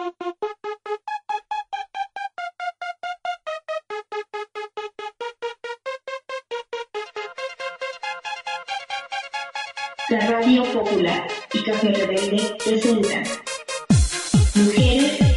La Radio Popular y Café Rebelde presentan Mujeres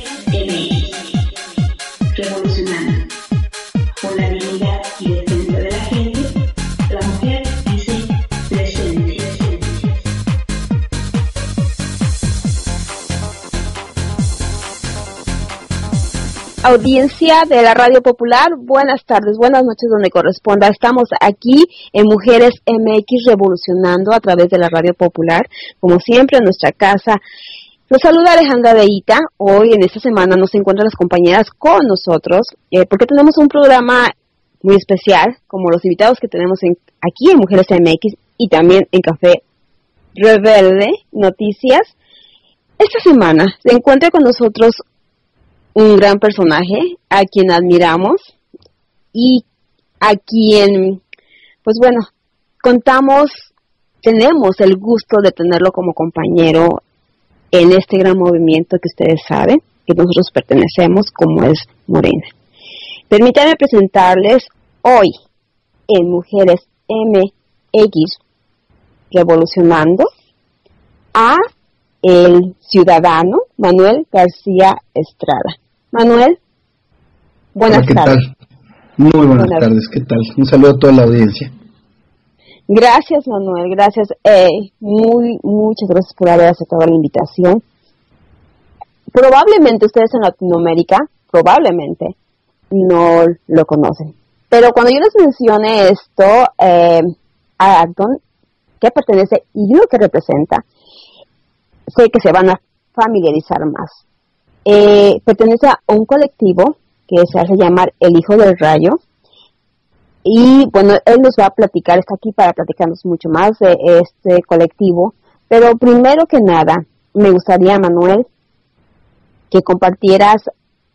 Audiencia de la Radio Popular, buenas tardes, buenas noches donde corresponda. Estamos aquí en Mujeres MX revolucionando a través de la Radio Popular, como siempre en nuestra casa. Los saluda Alejandra Deita. Hoy en esta semana nos encuentran las compañeras con nosotros eh, porque tenemos un programa muy especial, como los invitados que tenemos en, aquí en Mujeres MX y también en Café Rebelde Noticias. Esta semana se encuentra con nosotros un gran personaje a quien admiramos y a quien, pues bueno, contamos, tenemos el gusto de tenerlo como compañero en este gran movimiento que ustedes saben que nosotros pertenecemos, como es Morena. Permítanme presentarles hoy en Mujeres MX Revolucionando a el ciudadano Manuel García Estrada. Manuel, buenas Hola, ¿qué tardes. Tal? Muy buenas, Buenas tardes, ¿qué tal? Un saludo a toda la audiencia. Gracias, Manuel, gracias. Eh, muy, muchas gracias por haber aceptado la invitación. Probablemente ustedes en Latinoamérica, probablemente, no lo conocen. Pero cuando yo les mencione esto, eh, a Acton, que pertenece y lo que representa, sé que se van a familiarizar más. Eh, pertenece a un colectivo que se hace llamar El Hijo del Rayo, y bueno, él nos va a platicar, está aquí para platicarnos mucho más de este colectivo. Pero primero que nada, me gustaría, Manuel, que compartieras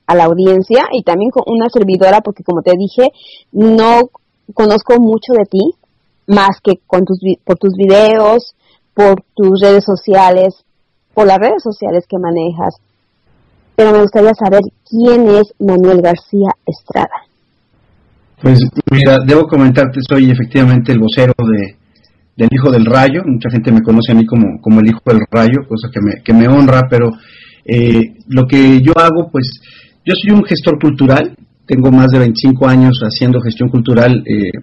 a la audiencia y también con una servidora, porque como te dije, no conozco mucho de ti, más que con tus, por tus videos, por tus redes sociales, por las redes sociales que manejas. Pero me gustaría saber quién es Manuel García Estrada. Pues mira, debo comentarte, soy efectivamente el vocero de, del Hijo del Rayo. Mucha gente me conoce a mí como, como el Hijo del Rayo, cosa que me, que me honra, pero eh, lo que yo hago, pues yo soy un gestor cultural, tengo más de 25 años haciendo gestión cultural eh,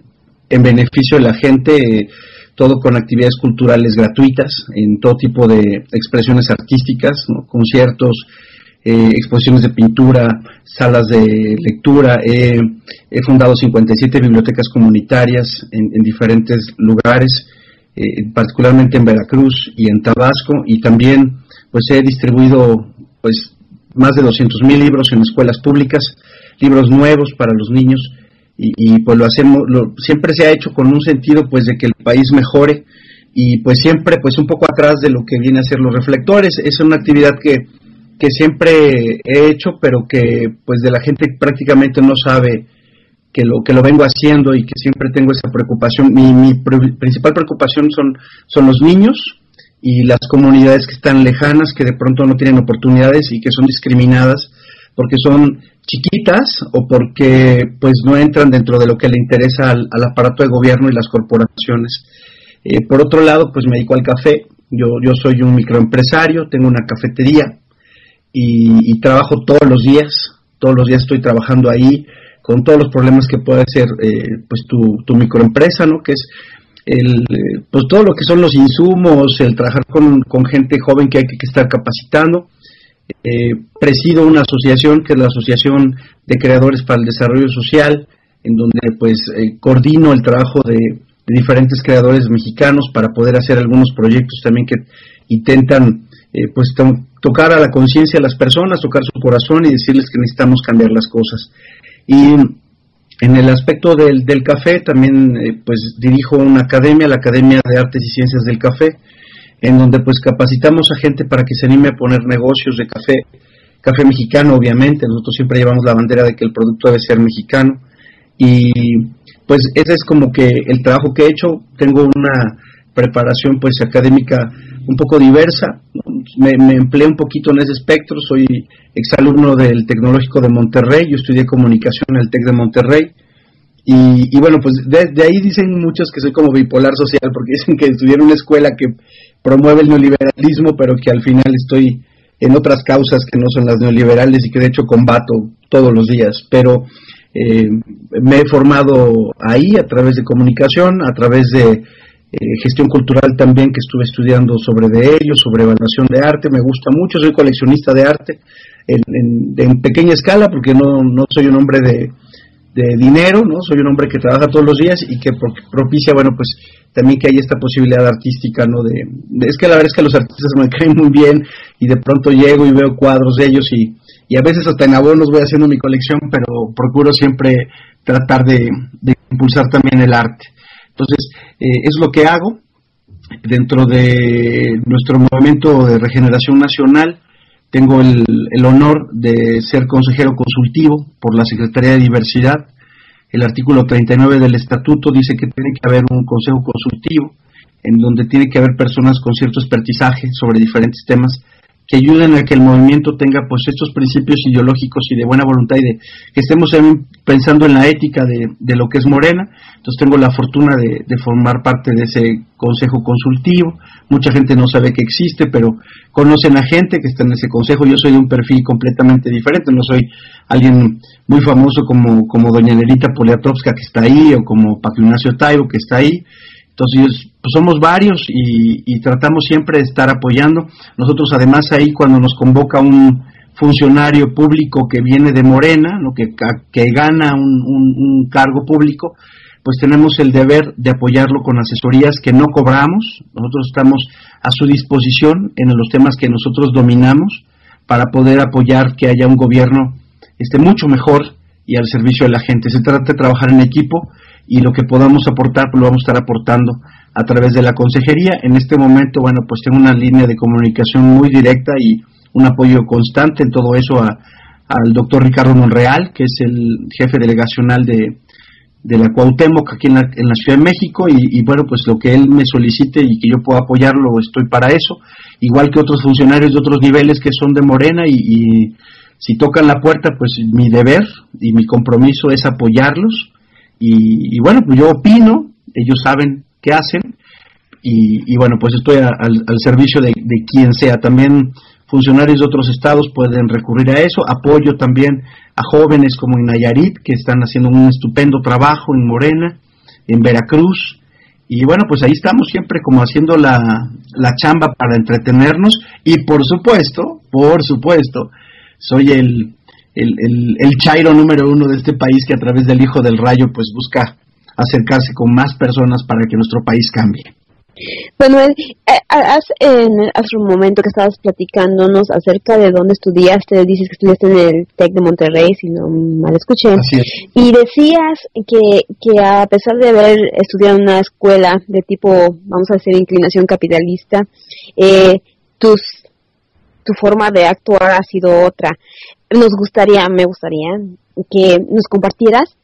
en beneficio de la gente, todo con actividades culturales gratuitas, en todo tipo de expresiones artísticas, conciertos, eh, exposiciones de pintura, salas de lectura. he fundado 57 bibliotecas comunitarias en, en diferentes lugares, eh, particularmente en Veracruz y en Tabasco, y también pues he distribuido pues más de 200 mil libros en escuelas públicas, libros nuevos para los niños, y, y, pues lo hacemos, lo, siempre se ha hecho con un sentido pues de que el país mejore y pues siempre pues un poco atrás de lo que viene a ser los reflectores. Es una actividad que, que siempre he hecho, pero que pues de la gente prácticamente no sabe que lo que lo vengo haciendo y que siempre tengo esa preocupación. Mi, mi pr- principal preocupación son, son los niños y las comunidades que están lejanas, que de pronto no tienen oportunidades y que son discriminadas porque son chiquitas o porque pues no entran dentro de lo que le interesa al, al aparato de gobierno y las corporaciones. Eh, por otro lado, pues me dedico al café. Yo, yo soy un microempresario, tengo una cafetería y, trabajo todos los días. Todos los días estoy trabajando ahí con todos los problemas que puede ser eh, pues tu, tu microempresa, ¿no? Que es el, pues todo lo que son los insumos, el trabajar con, con gente joven que hay que, estar capacitando. Eh, presido una asociación que es la Asociación de Creadores para el Desarrollo Social, en donde pues eh, coordino el trabajo de, diferentes creadores mexicanos para poder hacer algunos proyectos también que intentan eh, pues to tocar a la conciencia de las personas, tocar su corazón y decirles que necesitamos cambiar las cosas. Y en el aspecto del, del café también eh, pues dirijo una academia, la Academia de Artes y Ciencias del Café, en donde pues capacitamos a gente para que se anime a poner negocios de café, café mexicano obviamente, nosotros siempre llevamos la bandera de que el producto debe ser mexicano. Y pues ese es como que el trabajo que he hecho, tengo una preparación pues académica un poco diversa. Me, me empleé un poquito en ese espectro, soy exalumno del Tecnológico de Monterrey, yo estudié comunicación en el TEC de Monterrey. Y, bueno, pues de, ahí dicen muchos que soy como bipolar social, porque dicen que estudié en una escuela que promueve el neoliberalismo, pero que al final estoy en otras causas que no son las neoliberales y que de hecho combato todos los días. Pero eh, me he formado ahí a través de comunicación, a través de eh, gestión cultural también, que estuve estudiando sobre de ello, sobre evaluación de arte, me gusta mucho, soy coleccionista de arte en, pequeña escala, porque no, no soy un hombre de, de, dinero, ¿no? Soy un hombre que trabaja todos los días y que propicia, bueno, pues también que hay esta posibilidad artística, ¿no? De, es que la verdad es que los artistas me caen muy bien y de pronto llego y veo cuadros de ellos y, y a veces hasta en abonos voy haciendo mi colección, pero procuro siempre tratar de impulsar también el arte. Entonces, eh, es lo que hago dentro de nuestro movimiento de regeneración nacional. Tengo el, el, honor de ser consejero consultivo por la Secretaría de Diversidad. El artículo 39 del estatuto dice que tiene que haber un consejo consultivo en donde tiene que haber personas con cierto expertizaje sobre diferentes temas que ayuden a que el movimiento tenga pues estos principios ideológicos y de buena voluntad y de que estemos pensando en la ética de, de lo que es Morena. Entonces tengo la fortuna de, de, formar parte de ese consejo consultivo. Mucha gente no sabe que existe, pero conocen a gente que está en ese consejo. Yo soy de un perfil completamente diferente, no soy alguien muy famoso como, como doña Nerita Poliatowska que está ahí o como Paco Ignacio que está ahí. Entonces, pues somos varios y, tratamos siempre de estar apoyando. Nosotros además ahí cuando nos convoca un funcionario público que viene de Morena, ¿no? que, que gana un, cargo público, pues tenemos el deber de apoyarlo con asesorías que no cobramos. Nosotros estamos a su disposición en los temas que nosotros dominamos para poder apoyar que haya un gobierno este, mucho mejor y al servicio de la gente. Se trata de trabajar en equipo y lo que podamos aportar pues lo vamos a estar aportando a través de la consejería. En este momento, bueno, pues tengo una línea de comunicación muy directa y un apoyo constante en todo eso al doctor Ricardo Monreal, que es el jefe delegacional de, de la Cuauhtémoc aquí en la, en la Ciudad de México. Y, bueno, pues lo que él me solicite y que yo pueda apoyarlo, estoy para eso, igual que otros funcionarios de otros niveles que son de Morena y si tocan la puerta, pues mi deber y mi compromiso es apoyarlos y, bueno, pues yo opino, ellos saben qué hacen y, bueno, pues estoy al, servicio de, quien sea. También funcionarios de otros estados pueden recurrir a eso. Apoyo también a jóvenes como en Nayarit, que están haciendo un estupendo trabajo en Morena, en Veracruz. Y bueno, pues ahí estamos siempre como haciendo la, la chamba para entretenernos. Y por supuesto, por supuesto, soy el, el, el, Chairo número uno de este país que a través del Hijo del Rayo pues busca acercarse con más personas para que nuestro país cambie. Bueno, eh, hace, hace un momento que estabas platicándonos acerca de dónde estudiaste, dices que estudiaste en el TEC de Monterrey, si no mal escuché, y decías que, que a pesar de haber estudiado en una escuela de tipo, vamos a decir, inclinación capitalista, eh, tus tu forma de actuar ha sido otra nos gustaría, me gustaría que nos compartieras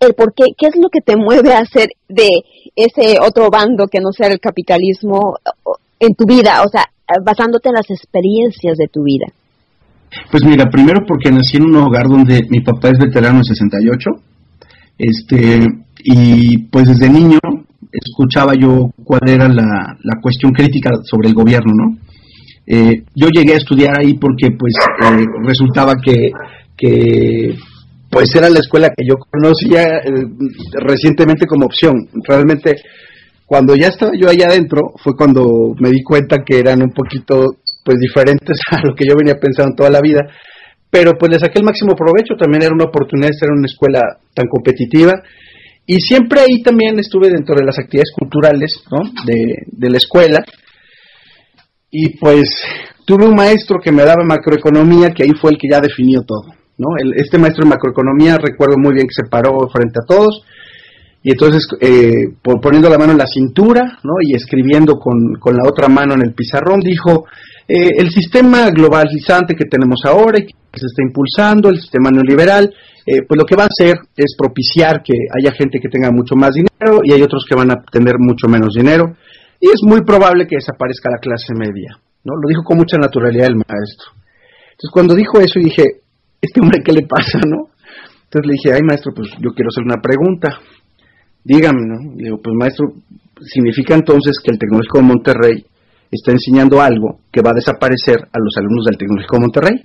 el por qué, qué es lo que te mueve a hacer de ese otro bando que no sea el capitalismo en tu vida, o sea, basándote en las experiencias de tu vida. Pues mira, primero porque nací en un hogar donde mi papá es veterano en 68, este, y pues desde niño escuchaba yo cuál era la, la cuestión crítica sobre el gobierno, ¿no? Eh, yo llegué a estudiar ahí porque pues eh, resultaba que, que pues era la escuela que yo conocía eh, recientemente como opción. Realmente cuando ya estaba yo allá adentro fue cuando me di cuenta que eran un poquito pues diferentes a lo que yo venía pensando toda la vida, pero pues le saqué el máximo provecho, también era una oportunidad de en una escuela tan competitiva y siempre ahí también estuve dentro de las actividades culturales ¿no? de, de la escuela y pues tuve un maestro que me daba macroeconomía, que ahí fue el que ya definió todo. ¿no? este maestro de macroeconomía, recuerdo muy bien que se paró frente a todos, y entonces eh, poniendo la mano en la cintura ¿no? y escribiendo con, con la otra mano en el pizarrón, dijo, eh, el sistema globalizante que tenemos ahora y que se está impulsando, el sistema neoliberal, eh, pues lo que va a hacer es propiciar que haya gente que tenga mucho más dinero y hay otros que van a tener mucho menos dinero y es muy probable que desaparezca la clase media, ¿no? Lo dijo con mucha naturalidad el maestro. Entonces cuando dijo eso dije, este hombre qué le pasa, ¿no? Entonces le dije, ay maestro, pues yo quiero hacer una pregunta. Dígame, ¿no? Le digo, pues maestro, significa entonces que el Tecnológico de Monterrey está enseñando algo que va a desaparecer a los alumnos del Tecnológico de Monterrey.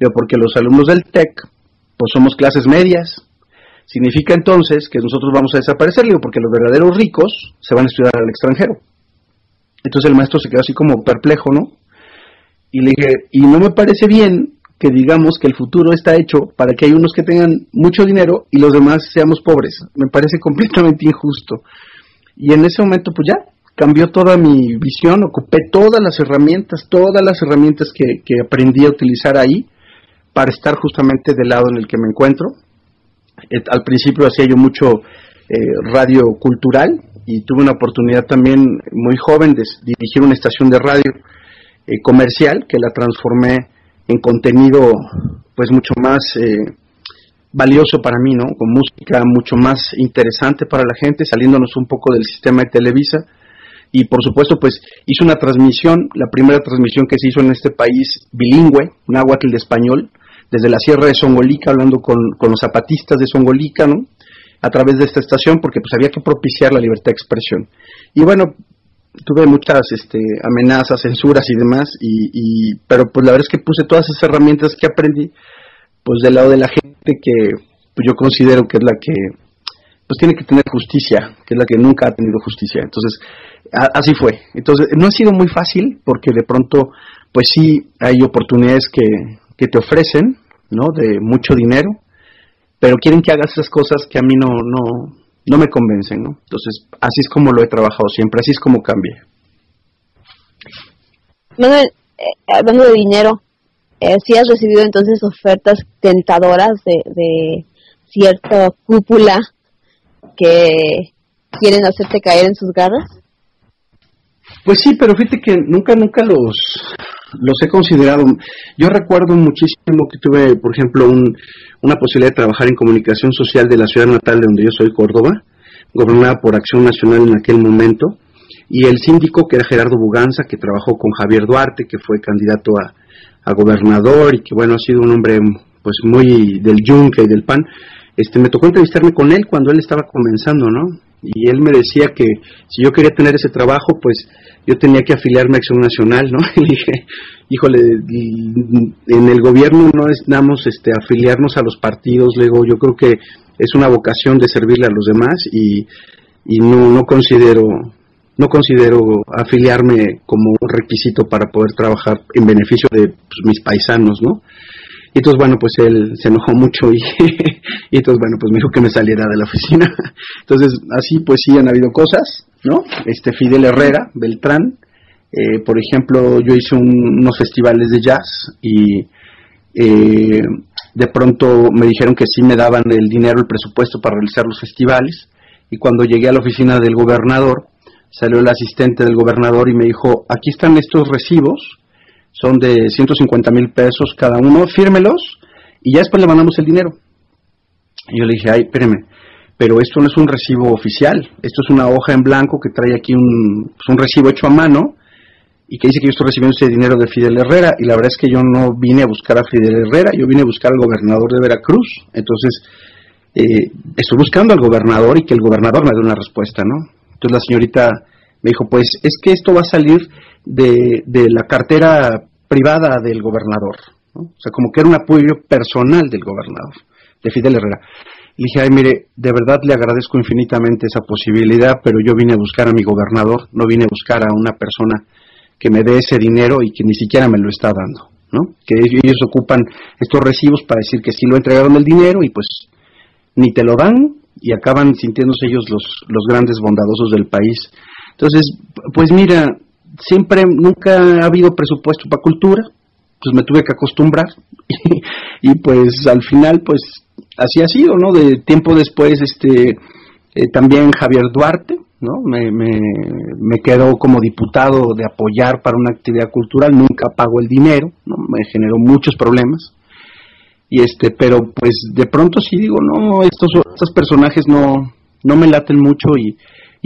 Digo, porque los alumnos del TEC, pues somos clases medias. Significa entonces que nosotros vamos a desaparecer, digo, porque los verdaderos ricos se van a estudiar al extranjero. Entonces el maestro se quedó así como perplejo, ¿no? Y le dije, y no me parece bien que digamos que el futuro está hecho para que hay unos que tengan mucho dinero y los demás seamos pobres. Me parece completamente injusto. Y en ese momento, pues ya, cambió toda mi visión, ocupé todas las herramientas, todas las herramientas que, aprendí a utilizar ahí para estar justamente del lado en el que me encuentro. al principio hacía yo mucho eh, radio cultural y tuve una oportunidad también muy joven de dirigir una estación de radio eh, comercial que la transformé en contenido pues mucho más eh, valioso para mí, ¿no? Con música mucho más interesante para la gente, saliéndonos un poco del sistema de Televisa. Y por supuesto, pues hice una transmisión, la primera transmisión que se hizo en este país bilingüe, náhuatl de español, desde la Sierra de Songolica, hablando con, los zapatistas de Songolica, ¿no? A través de esta estación, porque pues había que propiciar la libertad de expresión. Y bueno, tuve muchas este, amenazas, censuras y demás, y, pero pues la verdad es que puse todas esas herramientas que aprendí pues del lado de la gente que pues, yo considero que es la que pues tiene que tener justicia, que es la que nunca ha tenido justicia. Entonces, así fue. Entonces, no ha sido muy fácil porque de pronto, pues sí, hay oportunidades que, que te ofrecen, ¿no? De mucho dinero, pero quieren que hagas esas cosas que a mí no, no, no me convencen, ¿no? Entonces, así es como lo he trabajado siempre, así es como cambié. Manuel, eh, hablando de dinero, eh, si has recibido entonces ofertas tentadoras de, de cierta cúpula que quieren hacerte caer en sus garras? Pues sí, pero fíjate que nunca, nunca los, los he considerado. Yo recuerdo muchísimo que tuve, por ejemplo, un, una posibilidad de trabajar en comunicación social de la ciudad natal de donde yo soy, Córdoba, gobernada por Acción Nacional en aquel momento, y el síndico, que era Gerardo Buganza, que trabajó con Javier Duarte, que fue candidato a, gobernador y que bueno, ha sido un hombre pues muy del yunque y del pan, este, me tocó entrevistarme con él cuando él estaba comenzando, ¿no? Y él me decía que si yo quería tener ese trabajo, pues yo tenía que afiliarme a Acción Nacional, ¿no? Y dije, híjole, en el gobierno no necesitamos este, afiliarnos a los partidos, luego yo creo que es una vocación de servirle a los demás y, y no, no considero no considero afiliarme como un requisito para poder trabajar en beneficio de pues, mis paisanos, ¿no? Y entonces, bueno, pues él se enojó mucho y, y entonces, bueno, pues me dijo que me saliera de la oficina. Entonces, así pues sí han habido cosas, ¿no? Este Fidel Herrera, Beltrán, eh, por ejemplo, yo hice unos festivales de jazz y eh, de pronto me dijeron que sí me daban el dinero, el presupuesto para realizar los festivales y cuando llegué a la oficina del gobernador, salió el asistente del gobernador y me dijo, aquí están estos recibos, son de 150 mil pesos cada uno, fírmelos y ya después le mandamos el dinero. Y yo le dije, ay, espéreme, pero esto no es un recibo oficial, esto es una hoja en blanco que trae aquí un, pues, un recibo hecho a mano y que dice que yo estoy recibiendo ese dinero de Fidel Herrera y la verdad es que yo no vine a buscar a Fidel Herrera, yo vine a buscar al gobernador de Veracruz. Entonces, eh, estoy buscando al gobernador y que el gobernador me dé una respuesta, ¿no? Entonces la señorita me dijo, pues es que esto va a salir de, de la cartera privada del gobernador, o sea, como que era un apoyo personal del gobernador, de Fidel Herrera. Dije, ay, mire, de verdad le agradezco infinitamente esa posibilidad, pero yo vine a buscar a mi gobernador, no vine a buscar a una persona que me dé ese dinero y que ni siquiera me lo está dando, ¿no? Que ellos ocupan estos recibos para decir que sí lo entregaron el dinero y pues ni te lo dan y acaban sintiéndose ellos los, los grandes bondadosos del país. Entonces, pues mira, siempre, nunca ha habido presupuesto para cultura, pues me tuve que acostumbrar y, pues al final, pues así ha sido, ¿no? De tiempo después, este, eh, también Javier Duarte, ¿no? Me, me, quedó como diputado de apoyar para una actividad cultural, nunca pagó el dinero, ¿no? Me generó muchos problemas y este pero pues de pronto sí digo no estos estos personajes no no me laten mucho y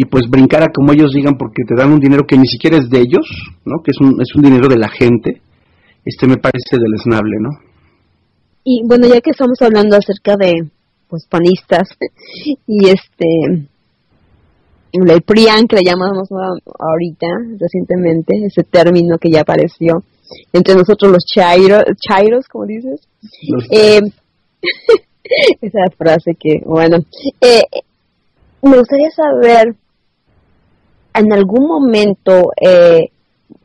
y pues brincar a como ellos digan porque te dan un dinero que ni siquiera es de ellos, ¿no? Que es un, es un dinero de la gente, este me parece deleznable, ¿no? Y bueno, ya que estamos hablando acerca de pues panistas y este el PRIAN que le llamamos ahorita recientemente, ese término que ya apareció entre nosotros los chairos, chairos como dices. Eh, esa frase que, bueno, eh, me gustaría saber en algún momento, eh,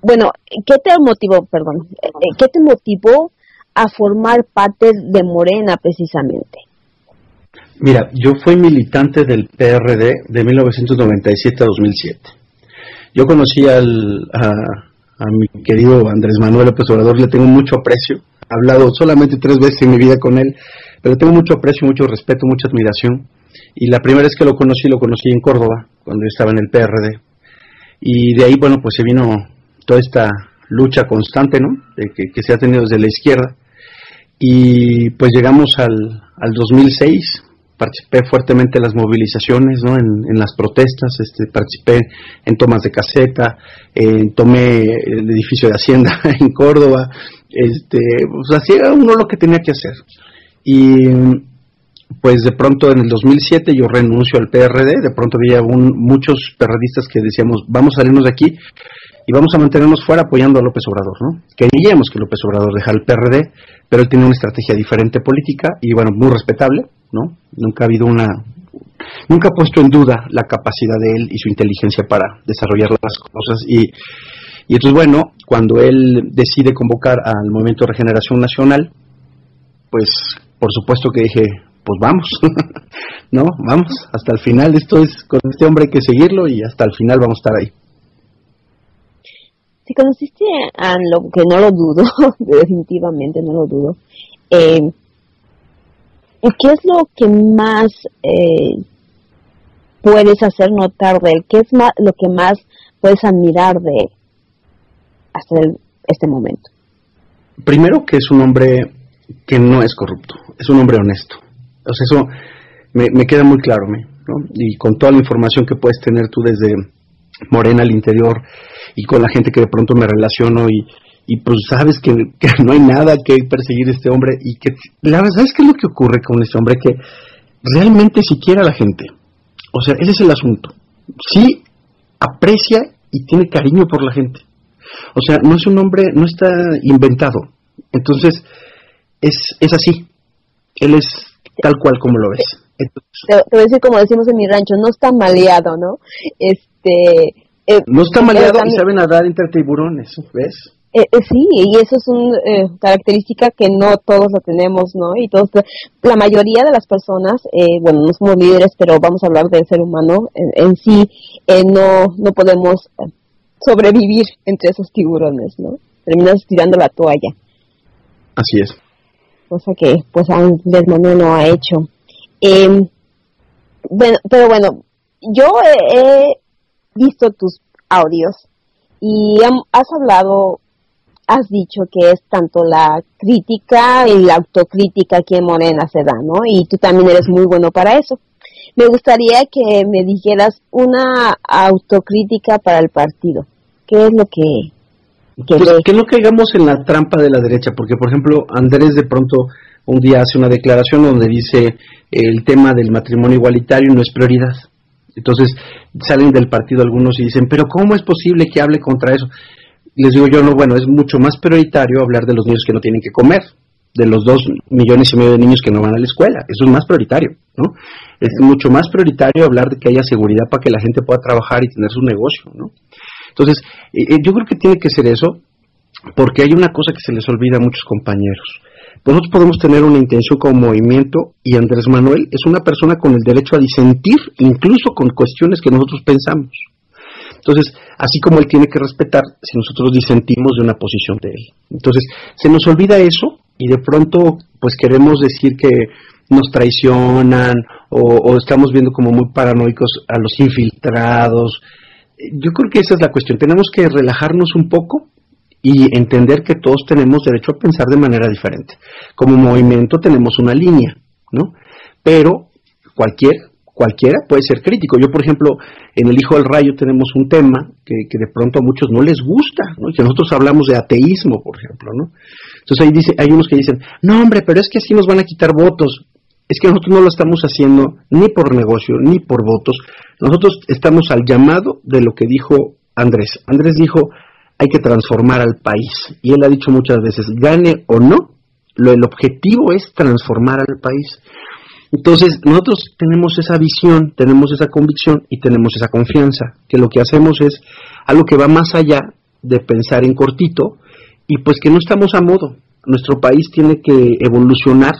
bueno, ¿qué te motivó, perdón, eh, qué te motivó a formar parte de Morena precisamente? Mira, yo fui militante del PRD de 1997 a 2007. Yo conocí al, a, a mi querido Andrés Manuel López Obrador, le tengo mucho aprecio. He hablado solamente tres veces en mi vida con él, pero tengo mucho aprecio, mucho respeto, mucha admiración. Y la primera vez que lo conocí, lo conocí en Córdoba, cuando yo estaba en el PRD. Y de ahí, bueno, pues se vino toda esta lucha constante, ¿no? De que, se ha tenido desde la izquierda. Y pues llegamos al, al 2006, participé fuertemente en las movilizaciones, ¿no? en, las protestas, este, participé en tomas de caseta, tomé el edificio de Hacienda en Córdoba, este, pues hacía uno lo que tenía que hacer. Y pues de pronto en el 2007 yo renuncio al PRD, de pronto había muchos perredistas que decíamos, vamos a salirnos de aquí y vamos a mantenernos fuera apoyando a López Obrador, ¿no? Queríamos que López Obrador dejara el PRD, pero él tiene una estrategia diferente política y bueno, muy respetable, ¿no? Nunca ha habido una nunca ha puesto en duda la capacidad de él y su inteligencia para desarrollar las cosas y y entonces bueno, cuando él decide convocar al Movimiento de Regeneración Nacional, pues por supuesto que dije, pues vamos, ¿no? Vamos, hasta el final, esto es, con este hombre hay que seguirlo y hasta el final vamos a estar ahí. Si conociste a lo que no lo dudo, definitivamente no lo dudo, eh, ¿qué es lo que más eh, puedes hacer notar de él? ¿Qué es más, lo que más puedes admirar de él hasta este momento? Primero que es un hombre que no es corrupto, es un hombre honesto. O sea, eso me, me queda muy claro, ¿no? Y con toda la información que puedes tener tú desde Morena al interior y con la gente que de pronto me relaciono y, y pues sabes que, no hay nada que perseguir este hombre y que la verdad ¿sabes qué es lo que ocurre con este hombre? Que realmente siquiera la gente, o sea, ese es el asunto, sí aprecia y tiene cariño por la gente, o sea, no es un hombre, no está inventado, entonces es, es así, él es tal cual como lo ves. te, voy a decir como decimos en mi rancho, no está maleado, ¿no? Este... Eh, no está maleado y sabe nadar entre tiburones, ¿ves? Eh, eh, sí, y eso es una eh, característica que no todos lo tenemos, ¿no? Y todos, la mayoría de las personas, bueno, no somos líderes, pero vamos a hablar del ser humano en, sí, no, no podemos sobrevivir entre esos tiburones, ¿no? Terminas tirando la toalla. Así es. Cosa que, pues, Andrés Manuel no ha hecho. Em, bueno, pero bueno, yo he visto tus audios y has hablado has dicho que es tanto la crítica y la autocrítica que en Morena se da, ¿no? Y tú también eres muy bueno para eso. Me gustaría que me dijeras una autocrítica para el partido. ¿Qué es lo que... que, pues, que no caigamos en la trampa de la derecha, porque por ejemplo Andrés de pronto un día hace una declaración donde dice el tema del matrimonio igualitario no es prioridad. Entonces salen del partido algunos y dicen, pero ¿cómo es posible que hable contra eso? les digo yo, no, bueno, es mucho más prioritario hablar de los niños que no tienen que comer, de los dos millones y medio de niños que no van a la escuela. Eso es más prioritario, ¿no? Es mucho más prioritario hablar de que haya seguridad para que la gente pueda trabajar y tener su negocio, ¿no? Entonces, eh, eh, yo creo que tiene que ser eso, porque hay una cosa que se les olvida a muchos compañeros. Nosotros podemos tener una intención como movimiento y Andrés Manuel es una persona con el derecho a disentir, incluso con cuestiones que nosotros pensamos. Entonces, así como él tiene que respetar si nosotros disentimos de una posición de él. Entonces, se nos olvida eso y de pronto, pues queremos decir que nos traicionan o, estamos viendo como muy paranoicos a los infiltrados. Yo creo que esa es la cuestión. Tenemos que relajarnos un poco y entender que todos tenemos derecho a pensar de manera diferente. Como movimiento tenemos una línea, ¿no? Pero cualquier cualquiera puede ser crítico. Yo, por ejemplo, en El Hijo del Rayo tenemos un tema que, de pronto a muchos no les gusta, ¿no? que nosotros hablamos de ateísmo, por ejemplo, ¿no? Entonces ahí dice, hay unos que dicen, no hombre, pero es que así nos van a quitar votos. Es que nosotros no lo estamos haciendo ni por negocio, ni por votos. Nosotros estamos al llamado de lo que dijo Andrés. Andrés dijo, hay que transformar al país. Y él ha dicho muchas veces, gane o no, lo, el objetivo es transformar al país. Entonces, nosotros tenemos esa visión, tenemos esa convicción y tenemos esa confianza, que lo que hacemos es algo que va más allá de pensar en cortito y pues que no estamos a modo. Nuestro país tiene que evolucionar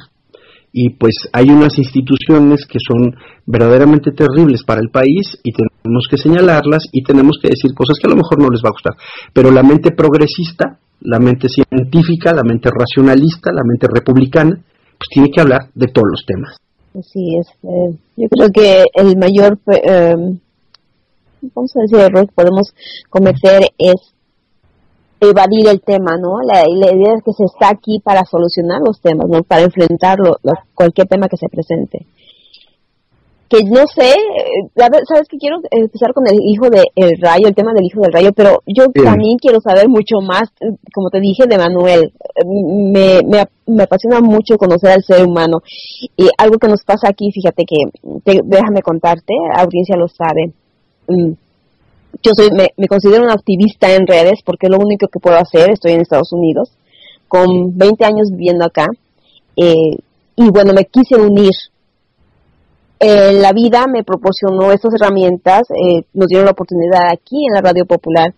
y pues hay unas instituciones que son verdaderamente terribles para el país y tenemos que señalarlas y tenemos que decir cosas que a lo mejor no les va a gustar. Pero la mente progresista, la mente científica, la mente racionalista, la mente republicana, pues tiene que hablar de todos los temas. Así es. Eh, yo creo que el mayor, eh, vamos a decir, error que podemos cometer es evadir el tema, ¿no? La, idea es que se está aquí para solucionar los temas, ¿no? Para enfrentarlo, cualquier tema que se presente. Que no sé, eh, sabes que quiero empezar con el hijo del rayo, el tema del hijo del rayo, pero yo también quiero saber mucho más, como te dije, de Manuel. Me, me, me apasiona mucho conocer al ser humano. Y algo que nos pasa aquí, fíjate que, déjame contarte, audiencia lo sabe. Mm, yo soy, me, considero una activista en redes porque es lo único que puedo hacer, estoy en Estados Unidos, con 20 años viviendo acá, eh, y bueno, me quise unir. Eh, la vida me proporcionó estas herramientas, eh, nos dieron la oportunidad aquí en la Radio Popular,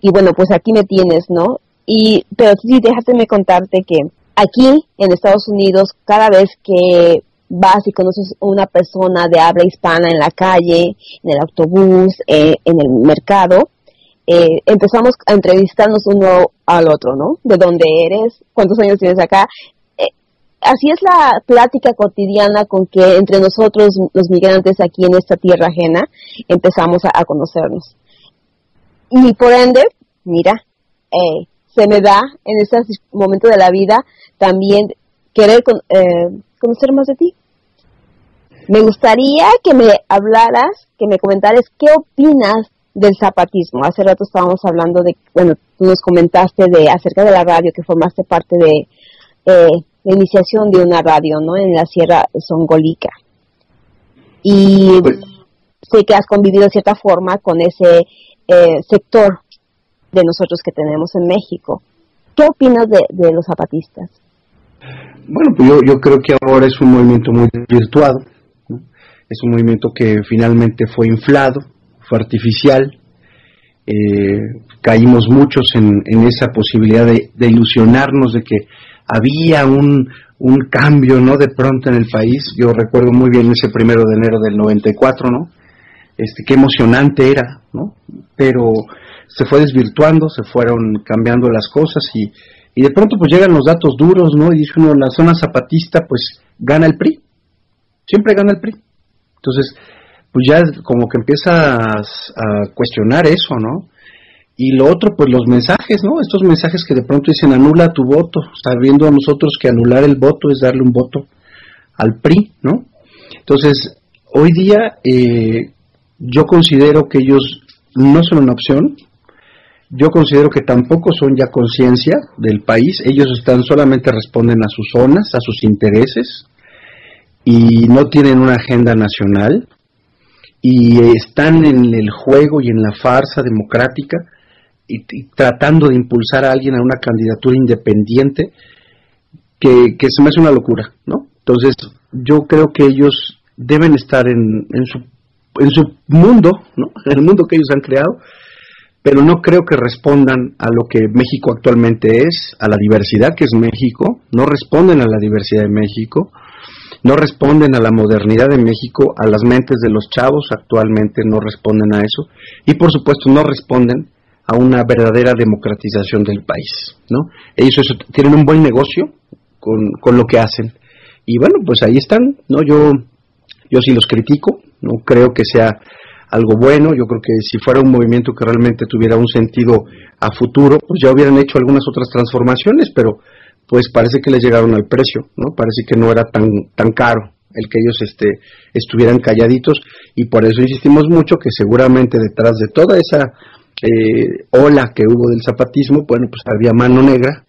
y bueno, pues aquí me tienes, ¿no? Y, pero sí, déjame contarte que aquí en Estados Unidos, cada vez que vas y conoces una persona de habla hispana en la calle, en el autobús, eh, en el mercado, eh, empezamos a entrevistarnos uno al otro, ¿no? De dónde eres, cuántos años tienes acá. Eh, así es la plática cotidiana con que entre nosotros, los migrantes aquí en esta tierra ajena, empezamos a, conocernos. Y por ende, mira, se me da en este momento de la vida también querer conocer más de ti. Me gustaría que me hablaras, que me comentaras qué opinas del zapatismo. Hace rato estábamos hablando de, bueno, tú nos comentaste de acerca de la radio, que formaste parte de eh, la iniciación de una radio, ¿no? En la Sierra Songolica. Y pues sé que has convivido de cierta forma con ese eh, sector de nosotros que tenemos en México. ¿Qué opinas de, de los zapatistas? Bueno, pues yo, creo que ahora es un movimiento muy virtuado. Es un movimiento que finalmente fue inflado, fue artificial. Eh, caímos muchos en, esa posibilidad de, ilusionarnos de que había un, un cambio, ¿no? De pronto en el país. Yo recuerdo muy bien ese primero de enero del 94, ¿no? Este, qué emocionante era, ¿no? Pero se fue desvirtuando, se fueron cambiando las cosas y, y de pronto pues llegan los datos duros, ¿no? Y dice uno, la zona zapatista pues gana el PRI, siempre gana el PRI. Entonces, pues ya como que empiezas a cuestionar eso, ¿no? Y lo otro, pues los mensajes, ¿no? Estos mensajes que de pronto dicen anula tu voto, está viendo a nosotros que anular el voto es darle un voto al PRI, ¿no? Entonces, hoy día eh, yo considero que ellos no son una opción, yo considero que tampoco son ya conciencia del país, ellos están solamente responden a sus zonas, a sus intereses y no tienen una agenda nacional y están en el juego y en la farsa democrática y, tratando de impulsar a alguien a una candidatura independiente que, se me hace una locura, ¿no? Entonces yo creo que ellos deben estar en, en, su, en su mundo, ¿no? En el mundo que ellos han creado pero no creo que respondan a lo que México actualmente es, a la diversidad que es México, no responden a la diversidad de México, no responden a la modernidad de México, a las mentes de los chavos actualmente no responden a eso y por supuesto no responden a una verdadera democratización del país, ¿no? Ellos tienen un buen negocio con, con lo que hacen y bueno, pues ahí están, ¿no? Yo yo sí los critico, no creo que sea algo bueno. Yo creo que si fuera un movimiento que realmente tuviera un sentido a futuro, pues ya hubieran hecho algunas otras transformaciones, pero pues parece que les llegaron al precio, ¿no? Parece que no era tan, tan caro el que ellos este, estuvieran calladitos y por eso insistimos mucho que seguramente detrás de toda esa eh, ola que hubo del zapatismo, bueno, pues había mano negra,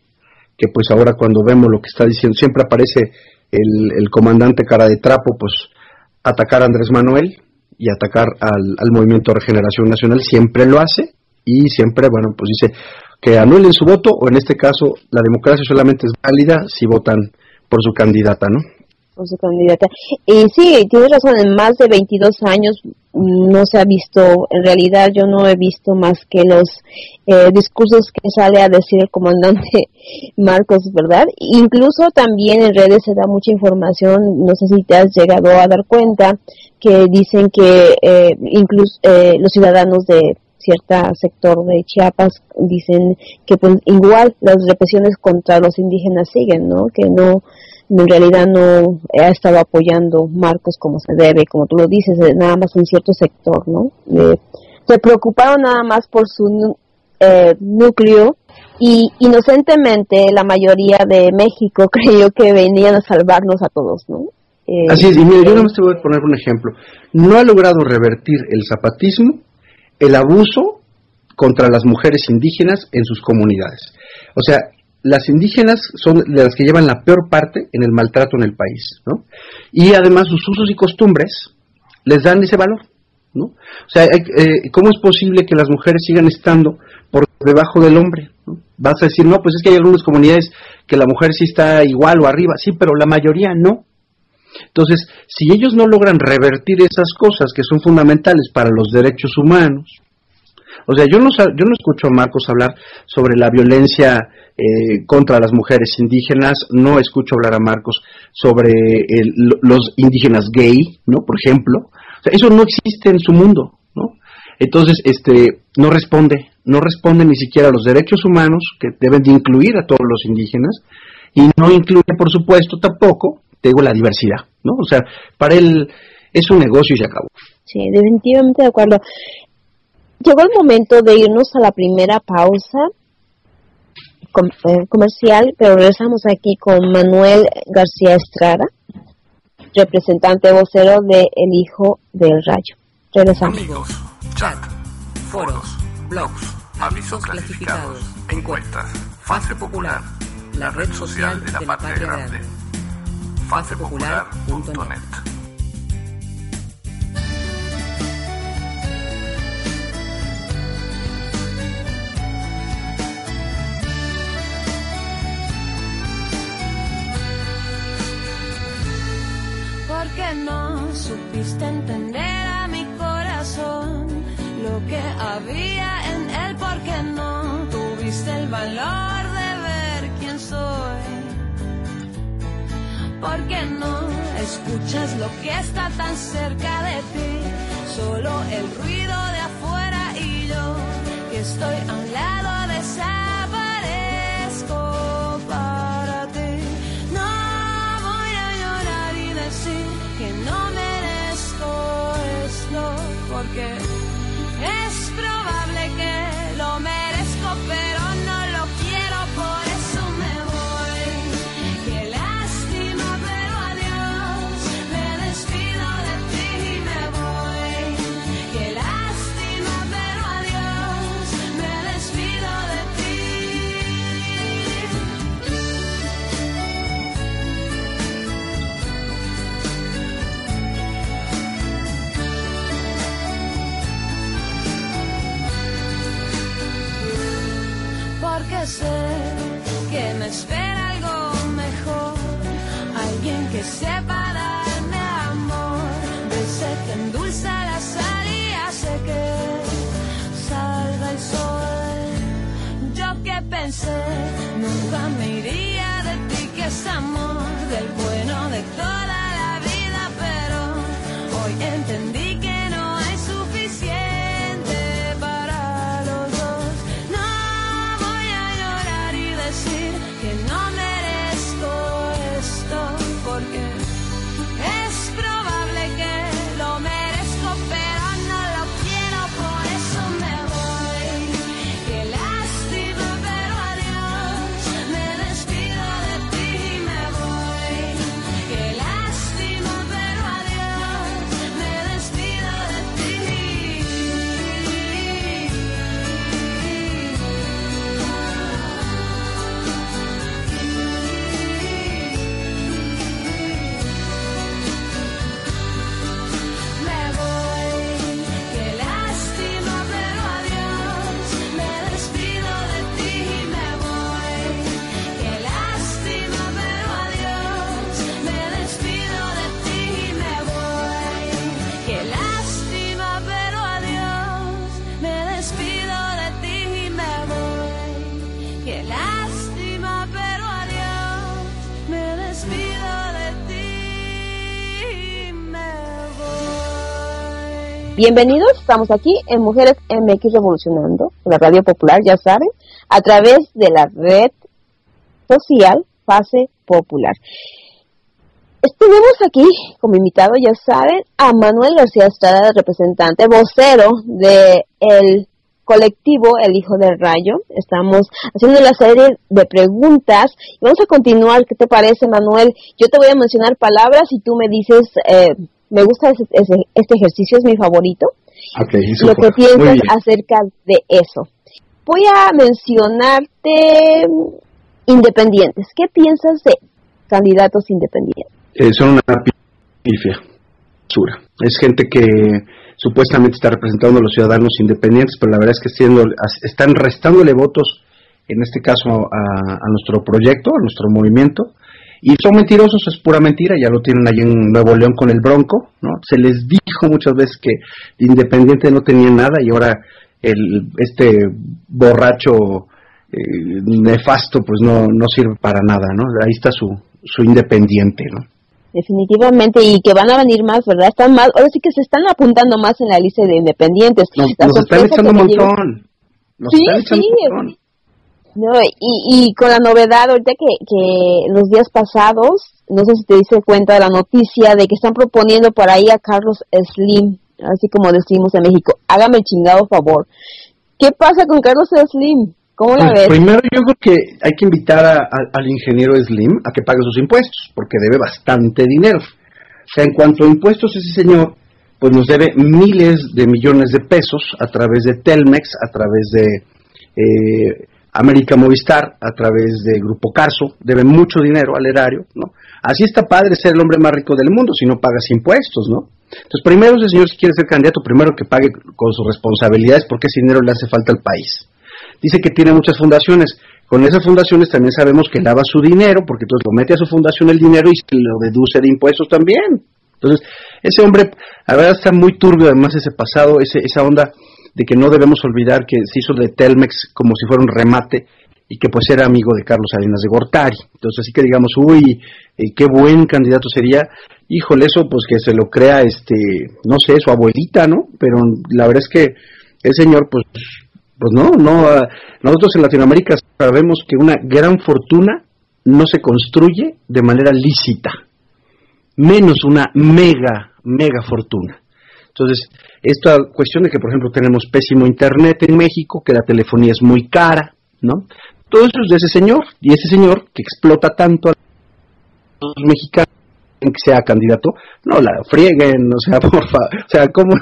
que pues ahora cuando vemos lo que está diciendo, siempre aparece el, el comandante cara de trapo, pues atacar a Andrés Manuel y atacar al, al movimiento de regeneración nacional, siempre lo hace y siempre, bueno, pues dice que anulen su voto o en este caso la democracia solamente es válida si votan por su candidata, ¿no? Por su candidata. Y sí, tienes razón, en más de 22 años no se ha visto, en realidad yo no he visto más que los eh, discursos que sale a decir el comandante Marcos, ¿verdad? Incluso también en redes se da mucha información, no sé si te has llegado a dar cuenta, que dicen que eh, incluso eh, los ciudadanos de cierto sector de Chiapas dicen que pues igual las represiones contra los indígenas siguen, ¿no? Que no en realidad no ha estado apoyando Marcos como se debe, como tú lo dices, nada más en cierto sector, ¿no? se preocuparon nada más por su eh, núcleo y inocentemente la mayoría de México creyó que venían a salvarnos a todos, ¿no? Eh, Así es, y mire, yo no me te voy a poner un ejemplo. No ha logrado revertir el zapatismo el abuso contra las mujeres indígenas en sus comunidades. O sea, las indígenas son de las que llevan la peor parte en el maltrato en el país, ¿no? Y además sus usos y costumbres les dan ese valor, ¿no? O sea, eh, ¿cómo es posible que las mujeres sigan estando por debajo del hombre? Vas a decir, no, pues es que hay algunas comunidades que la mujer sí está igual o arriba, sí, pero la mayoría no. Entonces, si ellos no logran revertir esas cosas que son fundamentales para los derechos humanos, o sea, yo no, yo no escucho a Marcos hablar sobre la violencia eh, contra las mujeres indígenas, no escucho hablar a Marcos sobre los indígenas gay, ¿no? Por ejemplo. Eso no existe en su mundo, ¿no? Entonces, este, no responde, no responde ni siquiera a los derechos humanos que deben de incluir a todos los indígenas y no incluye, por supuesto, tampoco, digo, la diversidad, ¿no? O sea, para él es un negocio y se acabó. Sí, definitivamente de acuerdo. Llegó el momento de irnos a la primera pausa eh, comercial, pero regresamos aquí con Manuel García Estrada, representante vocero de El Hijo del Rayo. Regresamos. Amigos, chat, foros, blogs, avisos clasificados, encuestas, fase popular, la red social de la patria grande, fasepopular.net. que no supiste entender a mi corazón. Lo que había en él porque no tuviste el valor de ver quién soy. Porque no escuchas lo que está tan cerca de ti, solo el ruido de afuera y yo que estoy a un lado de esa porque sé que me espera algo mejor, alguien que sepa darme amor, ese que endulza la sal y hace que salga el sol. Yo que pensé, nunca me iría de ti, que es amor del bueno de toda la vida, pero hoy entendí Bienvenidos, estamos aquí en Mujeres MX Revolucionando, la radio popular, ya saben, a través de la red social Fase Popular. Tenemos aquí como invitado, ya saben, a Manuel García Estrada, representante, vocero de el colectivo El Hijo del Rayo. Estamos haciendo la serie de preguntas y vamos a continuar. ¿Qué te parece, Manuel? Yo te voy a mencionar palabras y tú me dices, eh, me gusta este ejercicio, es mi favorito. Lo que piensas acerca de eso. Voy a mencionarte independientes. ¿Qué piensas de candidatos independientes? Eh, son una pifia. Es gente que supuestamente está representando a los ciudadanos independientes, pero la verdad es que están restándole votos, en este caso a, nuestro proyecto, a nuestro movimiento, y son mentirosos, es pura mentira, ya lo tienen ahí en Nuevo León con el Bronco, ¿no? Se les dijo muchas veces que Independiente no tenía nada y ahora el, este borracho eh, nefasto pues no, no sirve para nada, ¿no? Ahí está su, su Independiente, ¿no? definitivamente, y que van a venir más, ¿verdad? Están más, ahora sí que se están apuntando más en la lista de independientes. Nos, están echando un montón. sí, sí. No, y, y con la novedad, ahorita que, que los días pasados, no sé si te diste cuenta de la noticia de que están proponiendo por ahí a Carlos Slim, así como decimos en México, hágame el chingado favor. ¿Qué pasa con Carlos Slim? ¿Cómo la pues, ves? Primero yo creo que hay que invitar al ingeniero Slim a que pague sus impuestos, porque debe bastante dinero. O sea, en cuanto a impuestos, ese señor pues nos debe miles de millones de pesos a través de Telmex, a través de eh, América Movistar, a través de Grupo Carso, debe mucho dinero al erario, ¿no? Así está padre ser el hombre más rico del mundo si no pagas impuestos, ¿no? Entonces, primero ese señor si quiere ser candidato, primero que pague con sus responsabilidades porque ese dinero le hace falta al país dice que tiene muchas fundaciones. Con esas fundaciones también sabemos que lava su dinero, porque entonces lo mete a su fundación el dinero y se lo deduce de impuestos también. Entonces, ese hombre, la verdad está muy turbio además ese pasado, ese, esa onda de que no debemos olvidar que se hizo de Telmex como si fuera un remate y que pues era amigo de Carlos Salinas de Gortari. Entonces, así que digamos, uy, eh, qué buen candidato sería. Híjole, eso pues que se lo crea, este, no sé, su abuelita, ¿no? Pero la verdad es que el señor pues pues no, no. Ah, nosotros en Latinoamérica sabemos que una gran fortuna no se construye de manera lícita, menos una mega, mega fortuna. Entonces, esta cuestión de que, por ejemplo, tenemos pésimo internet en México, que la telefonía es muy cara, ¿no? Todo eso es de ese señor, y ese señor que explota tanto a los mexicanos que sea candidato, no la frieguen, o sea, por favor, o sea, como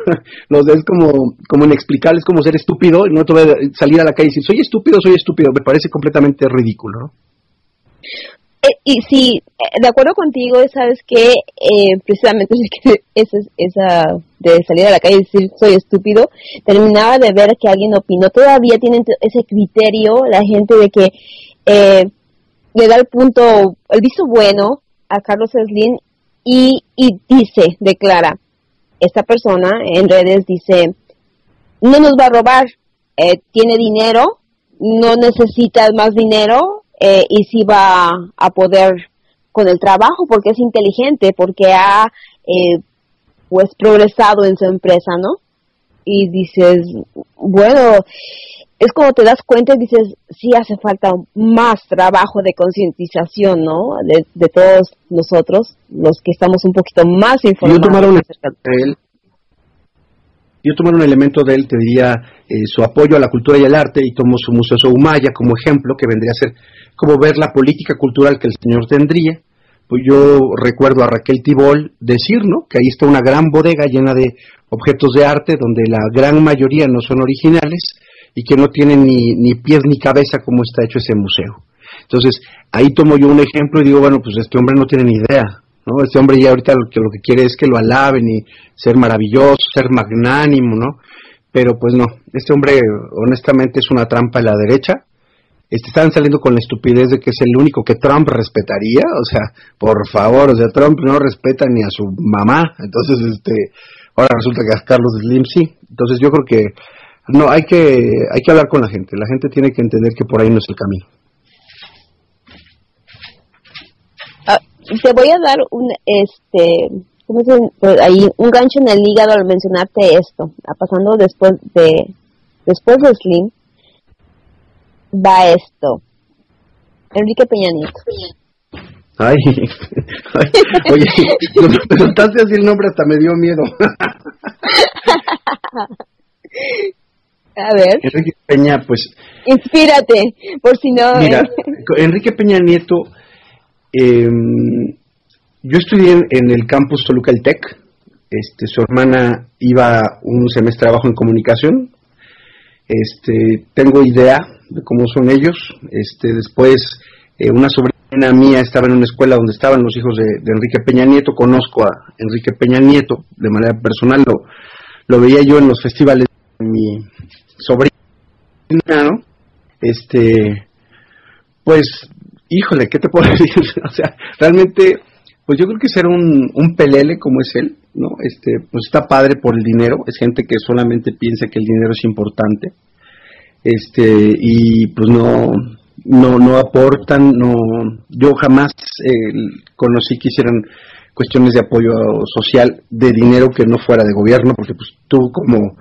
los es como como inexplicable, es como ser estúpido, y no te voy a salir a la calle y decir, soy estúpido, soy estúpido, me parece completamente ridículo, ¿no? Eh, y sí, eh, de acuerdo contigo, sabes que eh, precisamente esa, esa de salir a la calle y decir soy estúpido, terminaba de ver que alguien opinó, todavía tienen ese criterio la gente de que eh, le da el punto, el visto bueno a Carlos Slim y, y dice, declara, esta persona en redes dice, no nos va a robar, eh, tiene dinero, no necesita más dinero eh, y sí va a poder con el trabajo porque es inteligente, porque ha eh, pues progresado en su empresa, ¿no? Y dices, bueno, es como te das cuenta y dices, sí hace falta más trabajo de concientización, ¿no? De, todos nosotros, los que estamos un poquito más informados. Yo tomar un, yo tomar un elemento de él, te diría eh, su apoyo a la cultura y al arte, y tomo su Museo Soumaya como ejemplo, que vendría a ser como ver la política cultural que el señor tendría. Pues yo recuerdo a Raquel Tibol decir, ¿no? Que ahí está una gran bodega llena de objetos de arte, donde la gran mayoría no son originales, y que no tiene ni, ni pies ni cabeza como está hecho ese museo. Entonces, ahí tomo yo un ejemplo y digo, bueno, pues este hombre no tiene ni idea, ¿no? Este hombre ya ahorita lo que, lo que quiere es que lo alaben y ser maravilloso, ser magnánimo, ¿no? Pero pues no, este hombre honestamente es una trampa de la derecha. Este, están saliendo con la estupidez de que es el único que Trump respetaría, o sea, por favor, o sea, Trump no respeta ni a su mamá, entonces, este, ahora resulta que a Carlos Slim sí, entonces yo creo que no, hay que, hay que hablar con la gente. La gente tiene que entender que por ahí no es el camino. Ah, te voy a dar un, este, ¿cómo dicen? Pues ahí un gancho en el hígado al mencionarte esto, pasando después de después de Slim va esto. Enrique Peña Nieto. Ay, oye, cuando preguntaste así el nombre hasta me dio miedo. A ver. Enrique Peña, pues. Inspírate, por si no. Mira, Enrique Peña Nieto, eh, yo estudié en, el campus Toluca el Tec. Este, su hermana iba un semestre abajo en comunicación. Este, tengo idea de cómo son ellos. Este, después, eh, una sobrina mía estaba en una escuela donde estaban los hijos de, Enrique Peña Nieto. Conozco a Enrique Peña Nieto de manera personal. Lo, lo veía yo en los festivales de mi sobrina. Este, pues, híjole, ¿qué te puedo decir? o sea, realmente, pues yo creo que ser un, un pelele como es él, ¿no? Este, pues está padre por el dinero, es gente que solamente piensa que el dinero es importante, este, y pues no, no, no aportan, no, yo jamás eh, conocí que hicieran cuestiones de apoyo social de dinero que no fuera de gobierno, porque pues tú como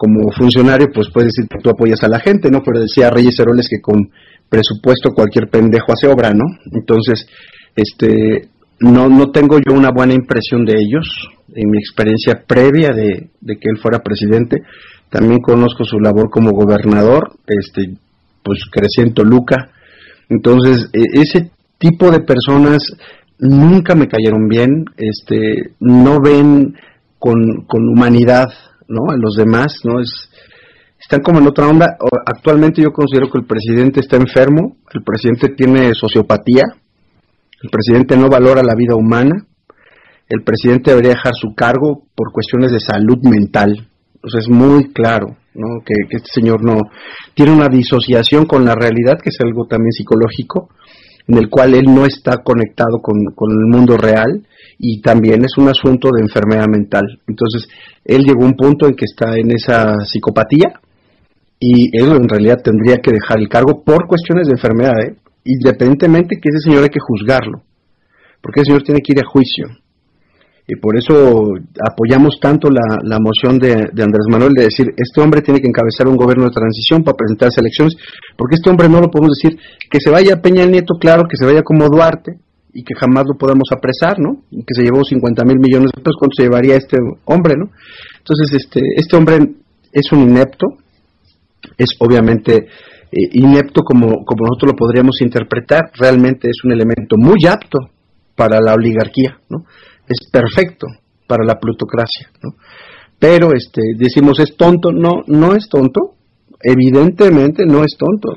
como funcionario, pues puedes decir que tú apoyas a la gente, ¿no? Pero decía Reyes Heroles que con presupuesto cualquier pendejo hace obra, ¿no? Entonces, este, no, no tengo yo una buena impresión de ellos, en mi experiencia previa de, que él fuera presidente. También conozco su labor como gobernador, este, pues crecí en. Entonces, e, ese tipo de personas nunca me cayeron bien, este, no ven con, con humanidad ¿no? A los demás, ¿no? Es, están como en otra onda. Actualmente yo considero que el presidente está enfermo, el presidente tiene sociopatía, el presidente no valora la vida humana, el presidente debería dejar su cargo por cuestiones de salud mental. O es muy claro, ¿no? Que, este señor no tiene una disociación con la realidad, que es algo también psicológico, en el cual él no está conectado con, con el mundo real y también es un asunto de enfermedad mental. Entonces, él llegó a un punto en que está en esa psicopatía y él en realidad tendría que dejar el cargo por cuestiones de enfermedad, ¿eh? independientemente que ese señor hay que juzgarlo, porque ese señor tiene que ir a juicio. Y por eso apoyamos tanto la, la moción de, de, Andrés Manuel de decir, este hombre tiene que encabezar un gobierno de transición para presentarse a elecciones, porque este hombre no lo podemos decir, que se vaya Peña Nieto, claro, que se vaya como Duarte, y que jamás lo podamos apresar, ¿no? Y que se llevó 50 mil millones de pesos, ¿cuánto se llevaría este hombre, ¿no? Entonces, este, este hombre es un inepto, es obviamente eh, inepto como, como nosotros lo podríamos interpretar, realmente es un elemento muy apto para la oligarquía, ¿no? Es perfecto para la plutocracia, ¿no? Pero este, decimos es tonto, no, no es tonto, evidentemente no es tonto,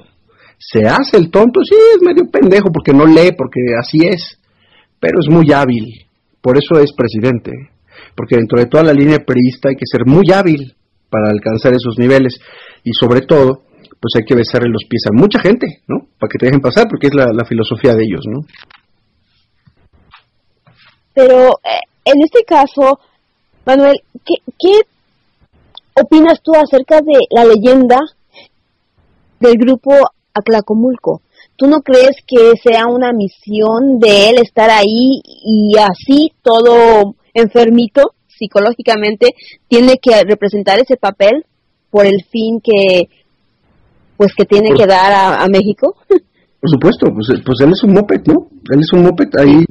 se hace el tonto, sí, es medio pendejo porque no lee, porque así es, pero es muy hábil, por eso es presidente, porque dentro de toda la línea periodista hay que ser muy hábil para alcanzar esos niveles y sobre todo, pues hay que besarle los pies a mucha gente, ¿no? Para que te dejen pasar, porque es la, filosofía de ellos, ¿no? Pero eh, en este caso, Manuel, ¿qué, ¿qué opinas tú acerca de la leyenda del grupo Tlacomulco. ¿Tú no crees que sea una misión de él estar ahí y así todo enfermito psicológicamente tiene que representar ese papel por el fin que pues que tiene que dar a, México? Por supuesto, pues, pues, él es un moped, ¿no? Él es un moped, ahí